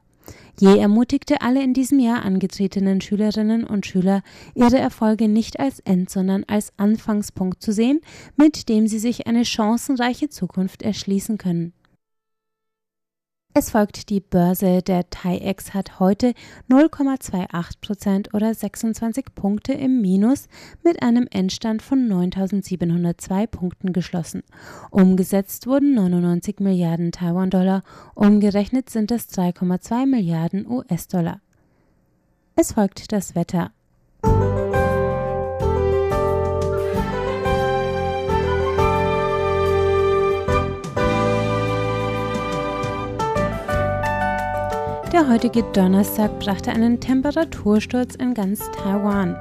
Je ermutigte alle in diesem Jahr angetretenen Schülerinnen und Schüler, ihre Erfolge nicht als End, sondern als Anfangspunkt zu sehen, mit dem sie sich eine chancenreiche Zukunft erschließen können. Es folgt die Börse. Der TAIEX hat heute 0,28 Prozent oder 26 Punkte im Minus mit einem Endstand von 9.702 Punkten geschlossen. Umgesetzt wurden 99 Milliarden Taiwan-Dollar, umgerechnet sind es 3,2 Milliarden US-Dollar. Es folgt das Wetter. Der heutige Donnerstag brachte einen Temperatursturz in ganz Taiwan.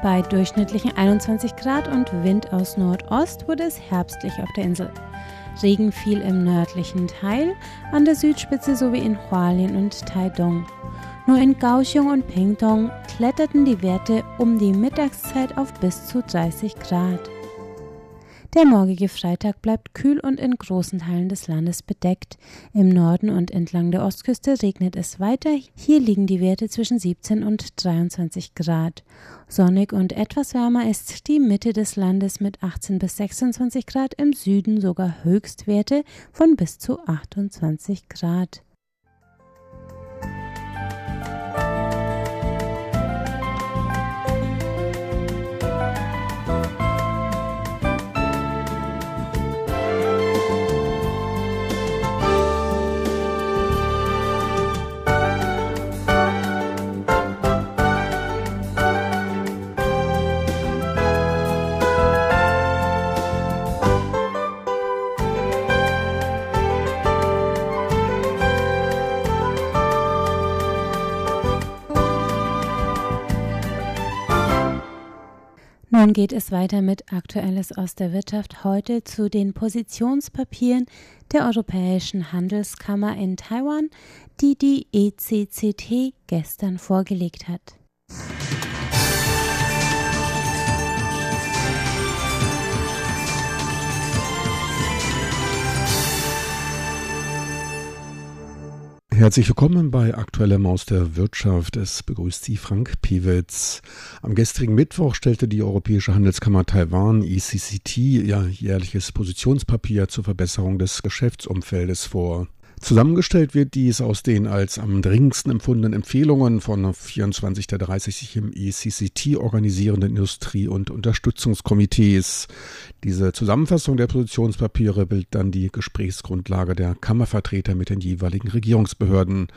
Bei durchschnittlichen 21 Grad und Wind aus Nordost wurde es herbstlich auf der Insel. Regen fiel im nördlichen Teil, an der Südspitze sowie in Hualien und Taidong. Nur in Kaohsiung und Pingtung kletterten die Werte um die Mittagszeit auf bis zu 30 Grad. Der morgige Freitag bleibt kühl und in großen Teilen des Landes bedeckt. Im Norden und entlang der Ostküste regnet es weiter. Hier liegen die Werte zwischen 17 und 23 Grad. Sonnig und etwas wärmer ist die Mitte des Landes mit 18 bis 26 Grad, im Süden sogar Höchstwerte von bis zu 28 Grad. Nun geht es weiter mit Aktuelles aus der Wirtschaft heute zu den Positionspapieren der Europäischen Handelskammer in Taiwan, die die ECCT gestern vorgelegt hat. Herzlich willkommen bei Aktueller Maus der Wirtschaft. Es begrüßt Sie Frank Pewitz. Am gestrigen Mittwoch stellte die Europäische Handelskammer Taiwan ECCT ihr jährliches Positionspapier zur Verbesserung des Geschäftsumfeldes vor. Zusammengestellt wird dies aus den als am dringendsten empfundenen Empfehlungen von 24 der 30 sich im ECCT organisierenden Industrie- und Unterstützungskomitees. Diese Zusammenfassung der Positionspapiere bildet dann die Gesprächsgrundlage der Kammervertreter mit den jeweiligen Regierungsbehörden.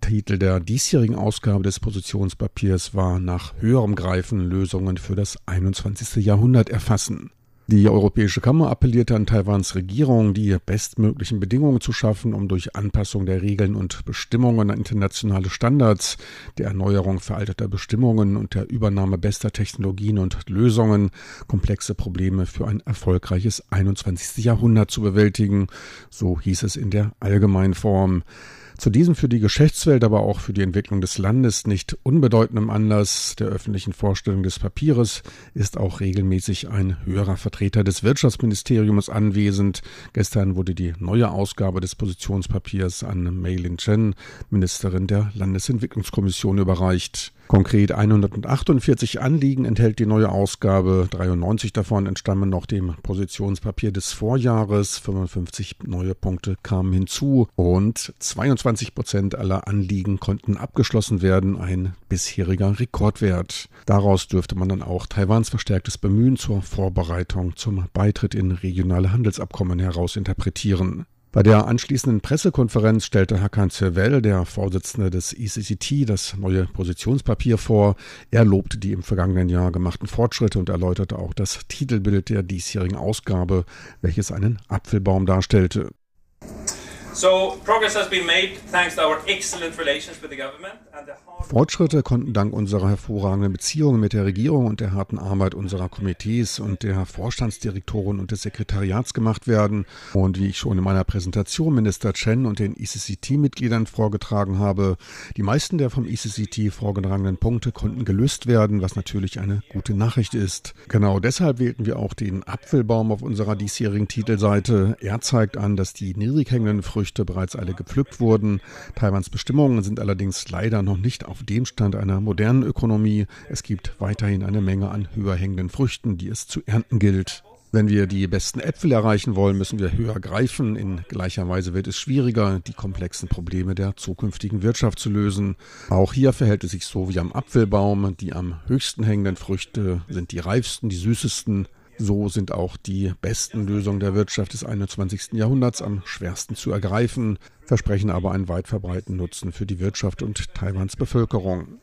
Titel der diesjährigen Ausgabe des Positionspapiers war nach höherem Greifen Lösungen für das 21. Jahrhundert erfassen. Die Europäische Kammer appellierte an Taiwans Regierung, die bestmöglichen Bedingungen zu schaffen, um durch Anpassung der Regeln und Bestimmungen an internationale Standards, der Erneuerung veralteter Bestimmungen und der Übernahme bester Technologien und Lösungen komplexe Probleme für ein erfolgreiches 21. Jahrhundert zu bewältigen, so hieß es in der Allgemeinform. Zu diesem für die Geschäftswelt, aber auch für die Entwicklung des Landes nicht unbedeutendem Anlass der öffentlichen Vorstellung des Papieres ist auch regelmäßig ein höherer Vertreter des Wirtschaftsministeriums anwesend. Gestern wurde die neue Ausgabe des Positionspapiers an Mei Lin Chen, Ministerin der Landesentwicklungskommission, überreicht. Konkret 148 Anliegen enthält die neue Ausgabe. 93 davon entstammen noch dem Positionspapier des Vorjahres. 55 neue Punkte kamen hinzu und 22 Prozent aller Anliegen konnten abgeschlossen werden. Ein bisheriger Rekordwert. Daraus dürfte man dann auch Taiwans verstärktes Bemühen zur Vorbereitung zum Beitritt in regionale Handelsabkommen herausinterpretieren. Bei der anschließenden Pressekonferenz stellte Hakan Zervel, der Vorsitzende des ECCT, das neue Positionspapier vor. Er lobte die im vergangenen Jahr gemachten Fortschritte und erläuterte auch das Titelbild der diesjährigen Ausgabe, welches einen Apfelbaum darstellte. Fortschritte konnten dank unserer hervorragenden Beziehungen mit der Regierung und der harten Arbeit unserer Komitees und der Vorstandsdirektoren und des Sekretariats gemacht werden. Und wie ich schon in meiner Präsentation Minister Chen und den ECCT-Mitgliedern vorgetragen habe, die meisten der vom ECCT vorgetragenen Punkte konnten gelöst werden, was natürlich eine gute Nachricht ist. Genau deshalb wählten wir auch den Apfelbaum auf unserer diesjährigen Titelseite. Er zeigt an, dass die niedrig hängenden Früchte bereits alle gepflückt wurden. Taiwans Bestimmungen sind allerdings leider noch nicht auf dem Stand einer modernen Ökonomie. Es gibt weiterhin eine Menge an höher hängenden Früchten, die es zu ernten gilt. Wenn wir die besten Äpfel erreichen wollen, müssen wir höher greifen. In gleicher Weise wird es schwieriger, die komplexen Probleme der zukünftigen Wirtschaft zu lösen. Auch hier verhält es sich so wie am Apfelbaum. Die am höchsten hängenden Früchte sind die reifsten, die süßesten. So sind auch die besten Lösungen der Wirtschaft des 21. Jahrhunderts am schwersten zu ergreifen, versprechen aber einen weit verbreiteten Nutzen für die Wirtschaft und Taiwans Bevölkerung.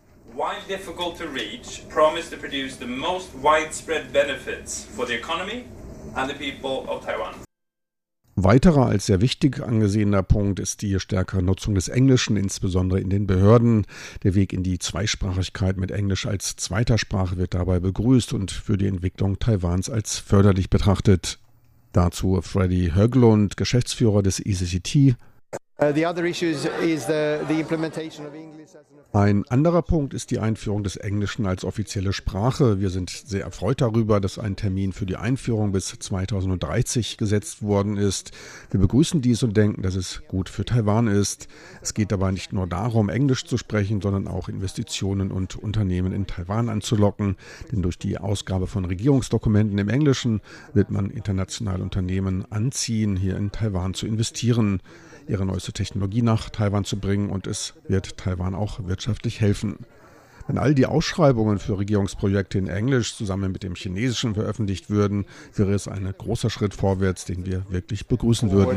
Weiterer als sehr wichtig angesehener Punkt ist die stärkere Nutzung des Englischen, insbesondere in den Behörden. Der Weg in die Zweisprachigkeit mit Englisch als zweiter Sprache wird dabei begrüßt und für die Entwicklung Taiwans als förderlich betrachtet. Dazu Freddy Höglund, Geschäftsführer des ECCT, Uh, Ein anderer Punkt ist die Einführung des Englischen als offizielle Sprache. Wir sind sehr erfreut darüber, dass ein Termin für die Einführung bis 2030 gesetzt worden ist. Wir begrüßen dies und denken, dass es gut für Taiwan ist. Es geht dabei nicht nur darum, Englisch zu sprechen, sondern auch Investitionen und Unternehmen in Taiwan anzulocken. Denn durch die Ausgabe von Regierungsdokumenten im Englischen wird man internationale Unternehmen anziehen, hier in Taiwan zu investieren ihre neueste Technologie nach Taiwan zu bringen und es wird Taiwan auch wirtschaftlich helfen. Wenn all die Ausschreibungen für Regierungsprojekte in Englisch zusammen mit dem Chinesischen veröffentlicht würden, wäre es ein großer Schritt vorwärts, den wir wirklich begrüßen würden.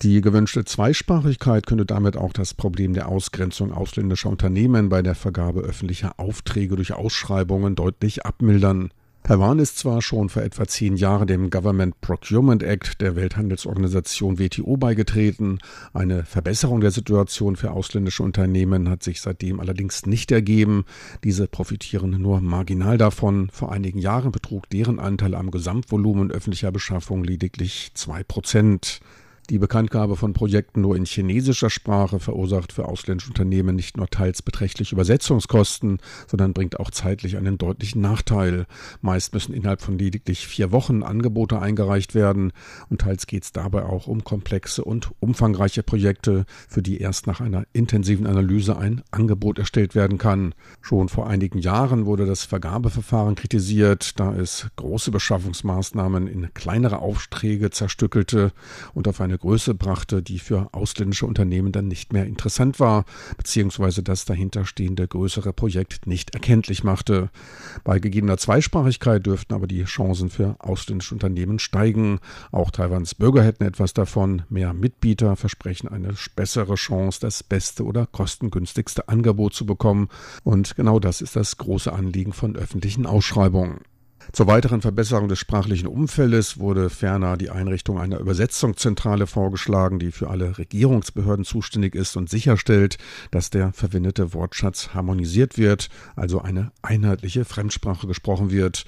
Die gewünschte Zweisprachigkeit könnte damit auch das Problem der Ausgrenzung ausländischer Unternehmen bei der Vergabe öffentlicher Aufträge durch Ausschreibungen deutlich abmildern. Taiwan ist zwar schon vor etwa zehn Jahren dem Government Procurement Act der Welthandelsorganisation WTO beigetreten. Eine Verbesserung der Situation für ausländische Unternehmen hat sich seitdem allerdings nicht ergeben. Diese profitieren nur marginal davon. Vor einigen Jahren betrug deren Anteil am Gesamtvolumen öffentlicher Beschaffung lediglich zwei Prozent. Die Bekanntgabe von Projekten nur in chinesischer Sprache verursacht für ausländische Unternehmen nicht nur teils beträchtliche Übersetzungskosten, sondern bringt auch zeitlich einen deutlichen Nachteil. Meist müssen innerhalb von lediglich vier Wochen Angebote eingereicht werden und teils geht es dabei auch um komplexe und umfangreiche Projekte, für die erst nach einer intensiven Analyse ein Angebot erstellt werden kann. Schon vor einigen Jahren wurde das Vergabeverfahren kritisiert, da es große Beschaffungsmaßnahmen in kleinere Aufträge zerstückelte und auf eine eine Größe brachte, die für ausländische Unternehmen dann nicht mehr interessant war, beziehungsweise das dahinterstehende größere Projekt nicht erkenntlich machte. Bei gegebener Zweisprachigkeit dürften aber die Chancen für ausländische Unternehmen steigen. Auch Taiwans Bürger hätten etwas davon. Mehr Mitbieter versprechen eine bessere Chance, das beste oder kostengünstigste Angebot zu bekommen. Und genau das ist das große Anliegen von öffentlichen Ausschreibungen. Zur weiteren Verbesserung des sprachlichen Umfeldes wurde ferner die Einrichtung einer Übersetzungszentrale vorgeschlagen, die für alle Regierungsbehörden zuständig ist und sicherstellt, dass der verwendete Wortschatz harmonisiert wird, also eine einheitliche Fremdsprache gesprochen wird.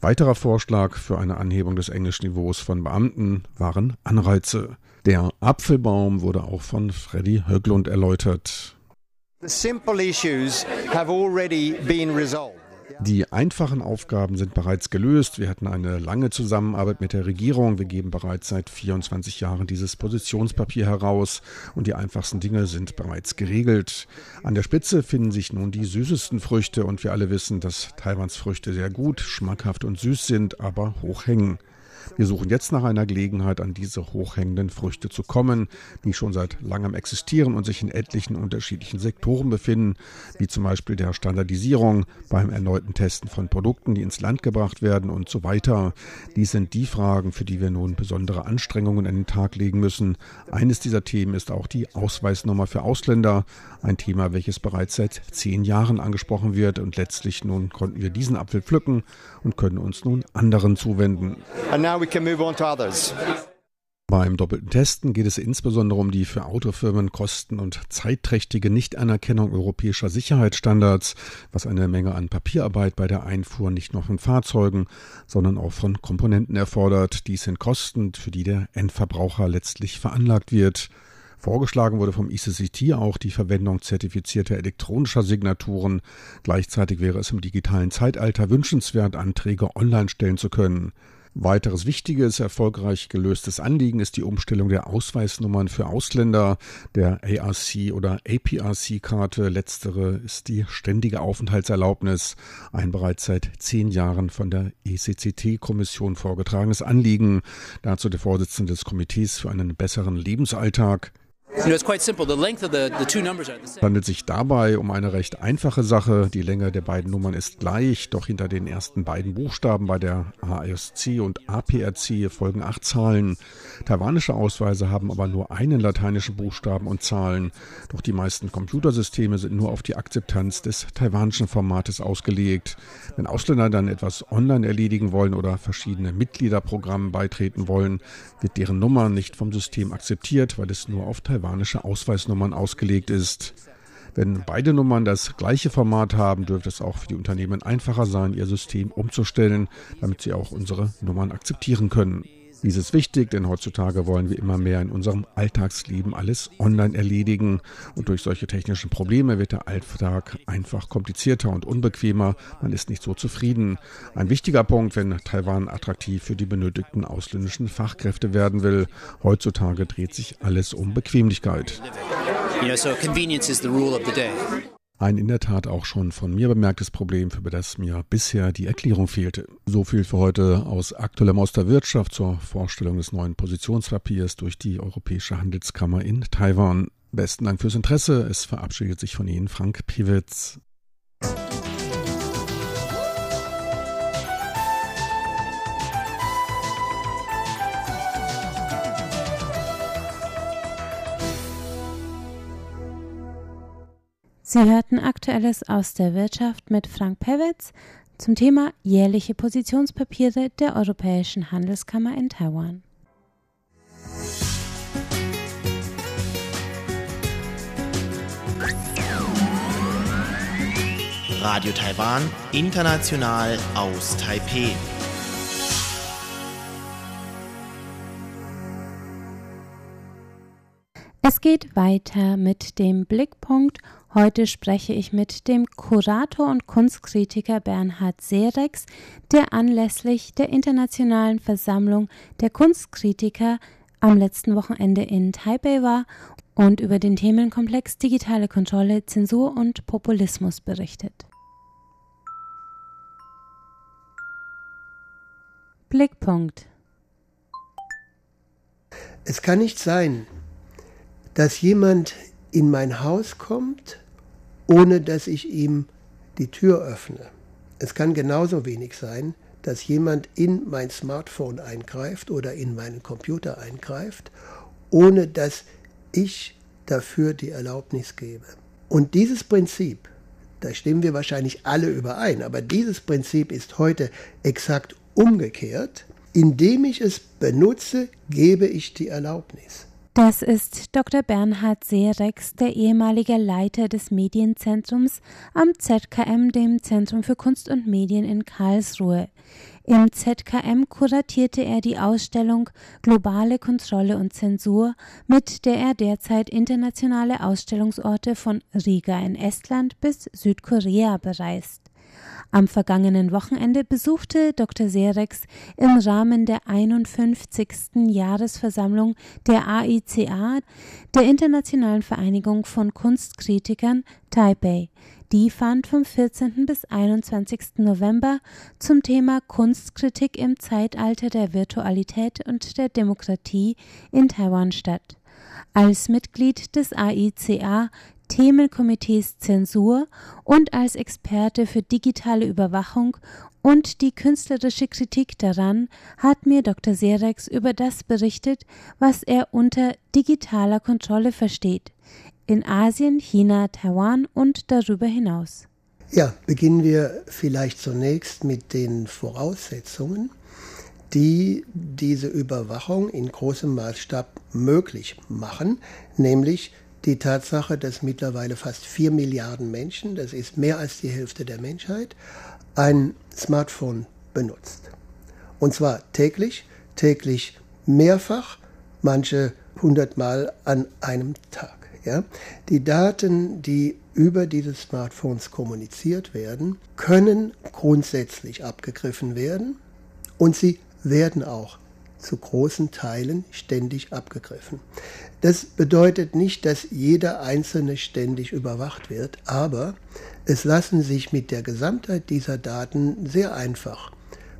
Weiterer Vorschlag für eine Anhebung des Englischniveaus von Beamten waren Anreize. Der Apfelbaum wurde auch von Freddy Höglund erläutert. The simple issues have already been resolved. Die einfachen Aufgaben sind bereits gelöst. Wir hatten eine lange Zusammenarbeit mit der Regierung. Wir geben bereits seit 24 Jahren dieses Positionspapier heraus und die einfachsten Dinge sind bereits geregelt. An der Spitze finden sich nun die süßesten Früchte und wir alle wissen, dass Taiwans Früchte sehr gut, schmackhaft und süß sind, aber hoch hängen. Wir suchen jetzt nach einer Gelegenheit, an diese hochhängenden Früchte zu kommen, die schon seit langem existieren und sich in etlichen unterschiedlichen Sektoren befinden, wie zum Beispiel der Standardisierung, beim erneuten Testen von Produkten, die ins Land gebracht werden und so weiter. Dies sind die Fragen, für die wir nun besondere Anstrengungen an den Tag legen müssen. Eines dieser Themen ist auch die Ausweisnummer für Ausländer, ein Thema, welches bereits seit zehn Jahren angesprochen wird und letztlich nun konnten wir diesen Apfel pflücken und können uns nun anderen zuwenden. And now we can move on to others. Beim doppelten Testen geht es insbesondere um die für Autofirmen kosten- und zeitträchtige Nichtanerkennung europäischer Sicherheitsstandards, was eine Menge an Papierarbeit bei der Einfuhr nicht nur von Fahrzeugen, sondern auch von Komponenten erfordert. Dies sind Kosten, für die der Endverbraucher letztlich veranlagt wird. Vorgeschlagen wurde vom ICCT auch die Verwendung zertifizierter elektronischer Signaturen. Gleichzeitig wäre es im digitalen Zeitalter wünschenswert, Anträge online stellen zu können. Weiteres wichtiges, erfolgreich gelöstes Anliegen ist die Umstellung der Ausweisnummern für Ausländer, der ARC oder APRC-Karte. Letztere ist die ständige Aufenthaltserlaubnis, ein bereits seit zehn Jahren von der ECCT-Kommission vorgetragenes Anliegen. Dazu der Vorsitzende des Komitees für einen besseren Lebensalltag, es handelt sich dabei um eine recht einfache Sache. Die Länge der beiden Nummern ist gleich, doch hinter den ersten beiden Buchstaben bei der ASC und APRC folgen acht Zahlen. Taiwanische Ausweise haben aber nur einen lateinischen Buchstaben und Zahlen. Doch die meisten Computersysteme sind nur auf die Akzeptanz des taiwanischen Formates ausgelegt. Wenn Ausländer dann etwas online erledigen wollen oder verschiedene Mitgliederprogrammen beitreten wollen, wird deren Nummer nicht vom System akzeptiert, weil es nur auf Taiwan taiwanische Ausweisnummern ausgelegt ist. Wenn beide Nummern das gleiche Format haben, dürfte es auch für die Unternehmen einfacher sein, ihr System umzustellen, damit sie auch unsere Nummern akzeptieren können. Dies ist wichtig, denn heutzutage wollen wir immer mehr in unserem Alltagsleben alles online erledigen und durch solche technischen Probleme wird der Alltag einfach komplizierter und unbequemer. Man ist nicht so zufrieden. Ein wichtiger Punkt, wenn Taiwan attraktiv für die benötigten ausländischen Fachkräfte werden will. Heutzutage dreht sich alles um Bequemlichkeit. You know, so convenience is the rule of the day. Ein in der Tat auch schon von mir bemerktes Problem, für das mir bisher die Erklärung fehlte. So viel für heute aus aktuellem aus der Wirtschaft zur Vorstellung des neuen Positionspapiers durch die Europäische Handelskammer in Taiwan. Besten Dank fürs Interesse. Es verabschiedet sich von Ihnen Frank Piewitz. Sie hörten Aktuelles aus der Wirtschaft mit Frank Pewitz zum Thema jährliche Positionspapiere der Europäischen Handelskammer in Taiwan. Radio Taiwan, international aus Taipeh. Es geht weiter mit dem Blickpunkt. Heute spreche ich mit dem Kurator und Kunstkritiker Bernhard Serex, der anlässlich der Internationalen Versammlung der Kunstkritiker am letzten Wochenende in Taipei war und über den Themenkomplex digitale Kontrolle, Zensur und Populismus berichtet. Blickpunkt. Es kann nicht sein, dass jemand in mein Haus kommt, ohne dass ich ihm die Tür öffne. Es kann genauso wenig sein, dass jemand in mein Smartphone eingreift oder in meinen Computer eingreift, ohne dass ich dafür die Erlaubnis gebe. Und dieses Prinzip, da stimmen wir wahrscheinlich alle überein, aber dieses Prinzip ist heute exakt umgekehrt. Indem ich es benutze, gebe ich die Erlaubnis. Das ist Dr. Bernhard Seerex, der ehemalige Leiter des Medienzentrums am ZKM, dem Zentrum für Kunst und Medien in Karlsruhe. Im ZKM kuratierte er die Ausstellung Globale Kontrolle und Zensur, mit der er derzeit internationale Ausstellungsorte von Riga in Estland bis Südkorea bereist. Am vergangenen Wochenende besuchte Dr. Serex im Rahmen der 51. Jahresversammlung der AICA, der Internationalen Vereinigung von Kunstkritikern, Taipei. Die fand vom 14. bis 21. November zum Thema Kunstkritik im Zeitalter der Virtualität und der Demokratie in Taiwan statt. Als Mitglied des AICA Themenkomitees Zensur und als Experte für digitale Überwachung und die künstlerische Kritik daran hat mir Dr. Serex über das berichtet, was er unter digitaler Kontrolle versteht. In Asien, China, Taiwan und darüber hinaus. Ja, beginnen wir vielleicht zunächst mit den Voraussetzungen, die diese Überwachung in großem Maßstab möglich machen, nämlich die Tatsache, dass mittlerweile fast vier Milliarden Menschen, das ist mehr als die Hälfte der Menschheit, ein Smartphone benutzt. Und zwar täglich, täglich mehrfach, manche hundertmal an einem Tag. Ja? Die Daten, die über diese Smartphones kommuniziert werden, können grundsätzlich abgegriffen werden und sie werden auch zu großen Teilen ständig abgegriffen. Das bedeutet nicht, dass jeder Einzelne ständig überwacht wird, aber es lassen sich mit der Gesamtheit dieser Daten sehr einfach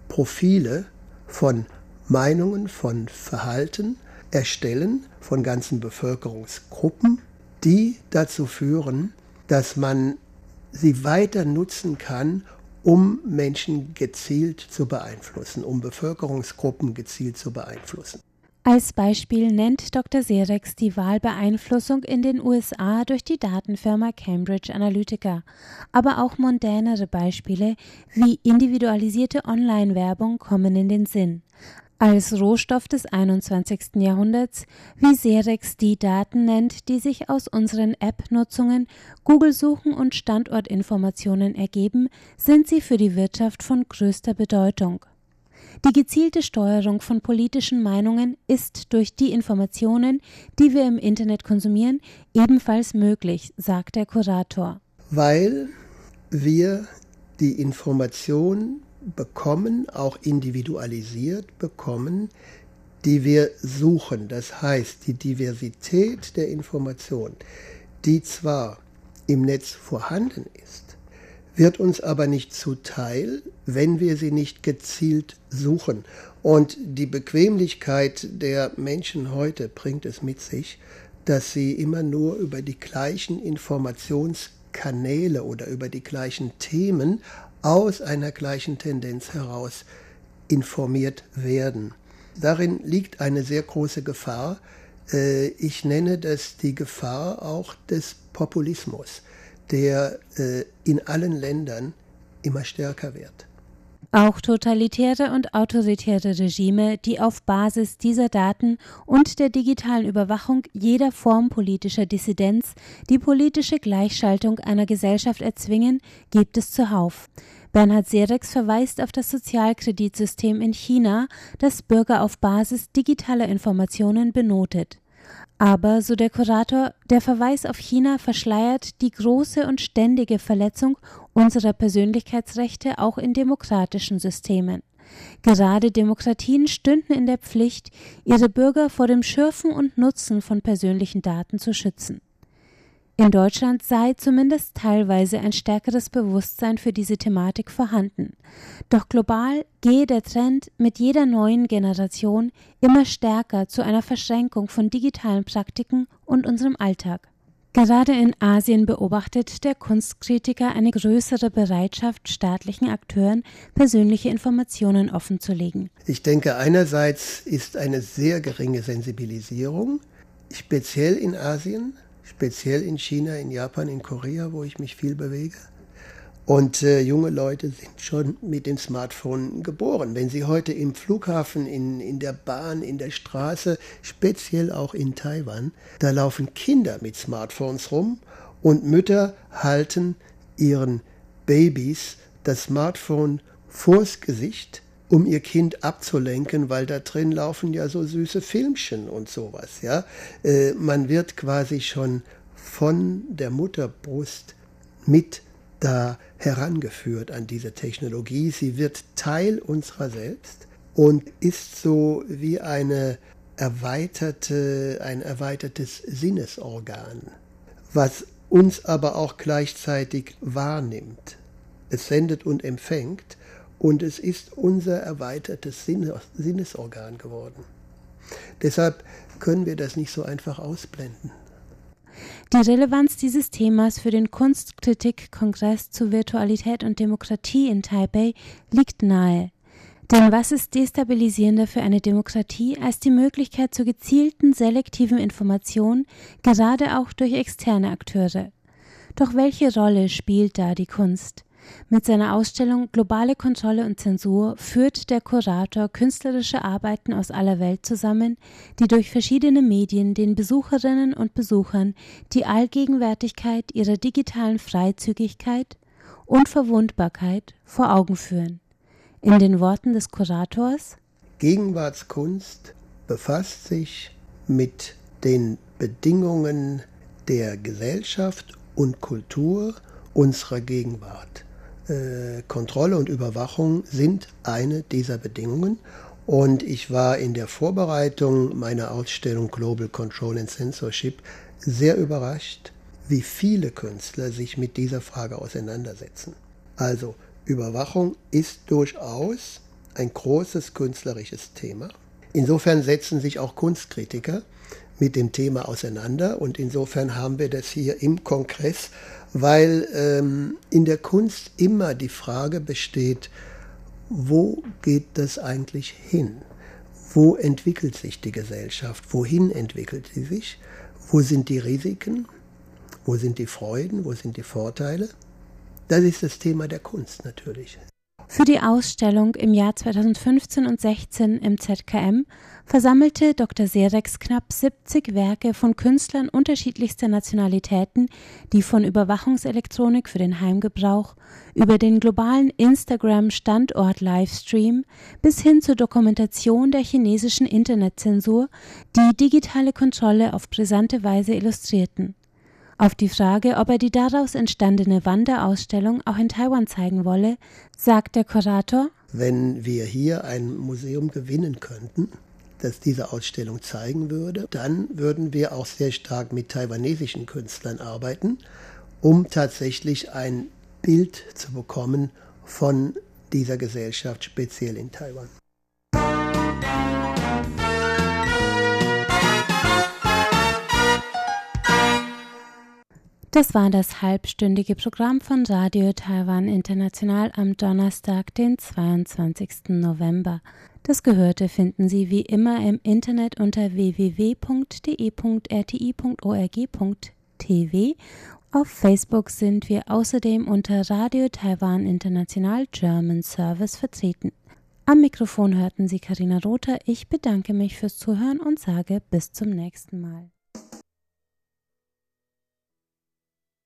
Profile von Meinungen, von Verhalten erstellen, von ganzen Bevölkerungsgruppen, die dazu führen, dass man sie weiter nutzen kann, um Menschen gezielt zu beeinflussen, um Bevölkerungsgruppen gezielt zu beeinflussen. Als Beispiel nennt Dr. Serex die Wahlbeeinflussung in den USA durch die Datenfirma Cambridge Analytica, aber auch mondänere Beispiele wie individualisierte Online-Werbung kommen in den Sinn als Rohstoff des 21. Jahrhunderts, wie Serex die Daten nennt, die sich aus unseren App-Nutzungen, Google-Suchen und Standortinformationen ergeben, sind sie für die Wirtschaft von größter Bedeutung. Die gezielte Steuerung von politischen Meinungen ist durch die Informationen, die wir im Internet konsumieren, ebenfalls möglich, sagt der Kurator. Weil wir die Information bekommen, auch individualisiert bekommen, die wir suchen. Das heißt, die Diversität der Information, die zwar im Netz vorhanden ist, wird uns aber nicht zuteil, wenn wir sie nicht gezielt suchen. Und die Bequemlichkeit der Menschen heute bringt es mit sich, dass sie immer nur über die gleichen Informationskanäle oder über die gleichen Themen aus einer gleichen Tendenz heraus informiert werden. Darin liegt eine sehr große Gefahr. Äh, ich nenne das die Gefahr auch des Populismus. der äh, in allen Ländern immer stärker wird. Auch totalitäre und autoritäre Regime, die auf Basis dieser Daten und der digitalen Überwachung jeder Form politischer Dissidenz die politische Gleichschaltung einer Gesellschaft erzwingen, gibt es zuhauf. Bernhard Serex verweist auf das Sozialkreditsystem in China, das Bürger auf Basis digitaler Informationen benotet. Aber, so der Kurator, der Verweis auf China verschleiert die große und ständige Verletzung unserer Persönlichkeitsrechte auch in demokratischen Systemen. Gerade Demokratien stünden in der Pflicht, ihre Bürger vor dem Schürfen und Nutzen von persönlichen Daten zu schützen. In Deutschland sei zumindest teilweise ein stärkeres Bewusstsein für diese Thematik vorhanden. Doch global gehe der Trend mit jeder neuen Generation immer stärker zu einer Verschränkung von digitalen Praktiken und unserem Alltag. Gerade in Asien beobachtet der Kunstkritiker eine größere Bereitschaft staatlichen Akteuren, persönliche Informationen offenzulegen. Ich denke, einerseits ist eine sehr geringe Sensibilisierung, speziell in Asien, speziell in China, in Japan, in Korea, wo ich mich viel bewege. Und äh, junge Leute sind schon mit dem Smartphone geboren. Wenn sie heute im Flughafen, in, in der Bahn, in der Straße, speziell auch in Taiwan, da laufen Kinder mit Smartphones rum und Mütter halten ihren Babys das Smartphone vors Gesicht um ihr Kind abzulenken, weil da drin laufen ja so süße Filmchen und sowas. Ja, äh, man wird quasi schon von der Mutterbrust mit da herangeführt an diese Technologie. Sie wird Teil unserer selbst und ist so wie eine erweiterte, ein erweitertes Sinnesorgan, was uns aber auch gleichzeitig wahrnimmt. Es sendet und empfängt und es ist unser erweitertes Sinnesorgan geworden. Deshalb können wir das nicht so einfach ausblenden. Die Relevanz dieses Themas für den Kunstkritik-Kongress zu Virtualität und Demokratie in Taipei liegt nahe. Denn was ist destabilisierender für eine Demokratie als die Möglichkeit zur gezielten selektiven Information, gerade auch durch externe Akteure? Doch welche Rolle spielt da die Kunst? Mit seiner Ausstellung Globale Kontrolle und Zensur führt der Kurator künstlerische Arbeiten aus aller Welt zusammen, die durch verschiedene Medien den Besucherinnen und Besuchern die Allgegenwärtigkeit ihrer digitalen Freizügigkeit und Verwundbarkeit vor Augen führen. In den Worten des Kurators Gegenwartskunst befasst sich mit den Bedingungen der Gesellschaft und Kultur unserer Gegenwart. Äh, Kontrolle und Überwachung sind eine dieser Bedingungen. Und ich war in der Vorbereitung meiner Ausstellung Global Control and Censorship sehr überrascht, wie viele Künstler sich mit dieser Frage auseinandersetzen. Also Überwachung ist durchaus ein großes künstlerisches Thema. Insofern setzen sich auch Kunstkritiker mit dem Thema auseinander und insofern haben wir das hier im Kongress weil ähm, in der Kunst immer die Frage besteht, wo geht das eigentlich hin? Wo entwickelt sich die Gesellschaft? Wohin entwickelt sie sich? Wo sind die Risiken? Wo sind die Freuden? Wo sind die Vorteile? Das ist das Thema der Kunst natürlich. Für die Ausstellung im Jahr 2015 und 16 im ZKM versammelte Dr. Serex knapp 70 Werke von Künstlern unterschiedlichster Nationalitäten, die von Überwachungselektronik für den Heimgebrauch über den globalen Instagram-Standort-Livestream bis hin zur Dokumentation der chinesischen Internetzensur die digitale Kontrolle auf brisante Weise illustrierten. Auf die Frage, ob er die daraus entstandene Wanderausstellung auch in Taiwan zeigen wolle, sagt der Kurator, wenn wir hier ein Museum gewinnen könnten, das diese Ausstellung zeigen würde, dann würden wir auch sehr stark mit taiwanesischen Künstlern arbeiten, um tatsächlich ein Bild zu bekommen von dieser Gesellschaft, speziell in Taiwan. Das war das halbstündige Programm von Radio Taiwan International am Donnerstag, den 22. November. Das Gehörte finden Sie wie immer im Internet unter www.de.rti.org.tv Auf Facebook sind wir außerdem unter Radio Taiwan International German Service vertreten. Am Mikrofon hörten Sie Karina Rother. Ich bedanke mich fürs Zuhören und sage bis zum nächsten Mal.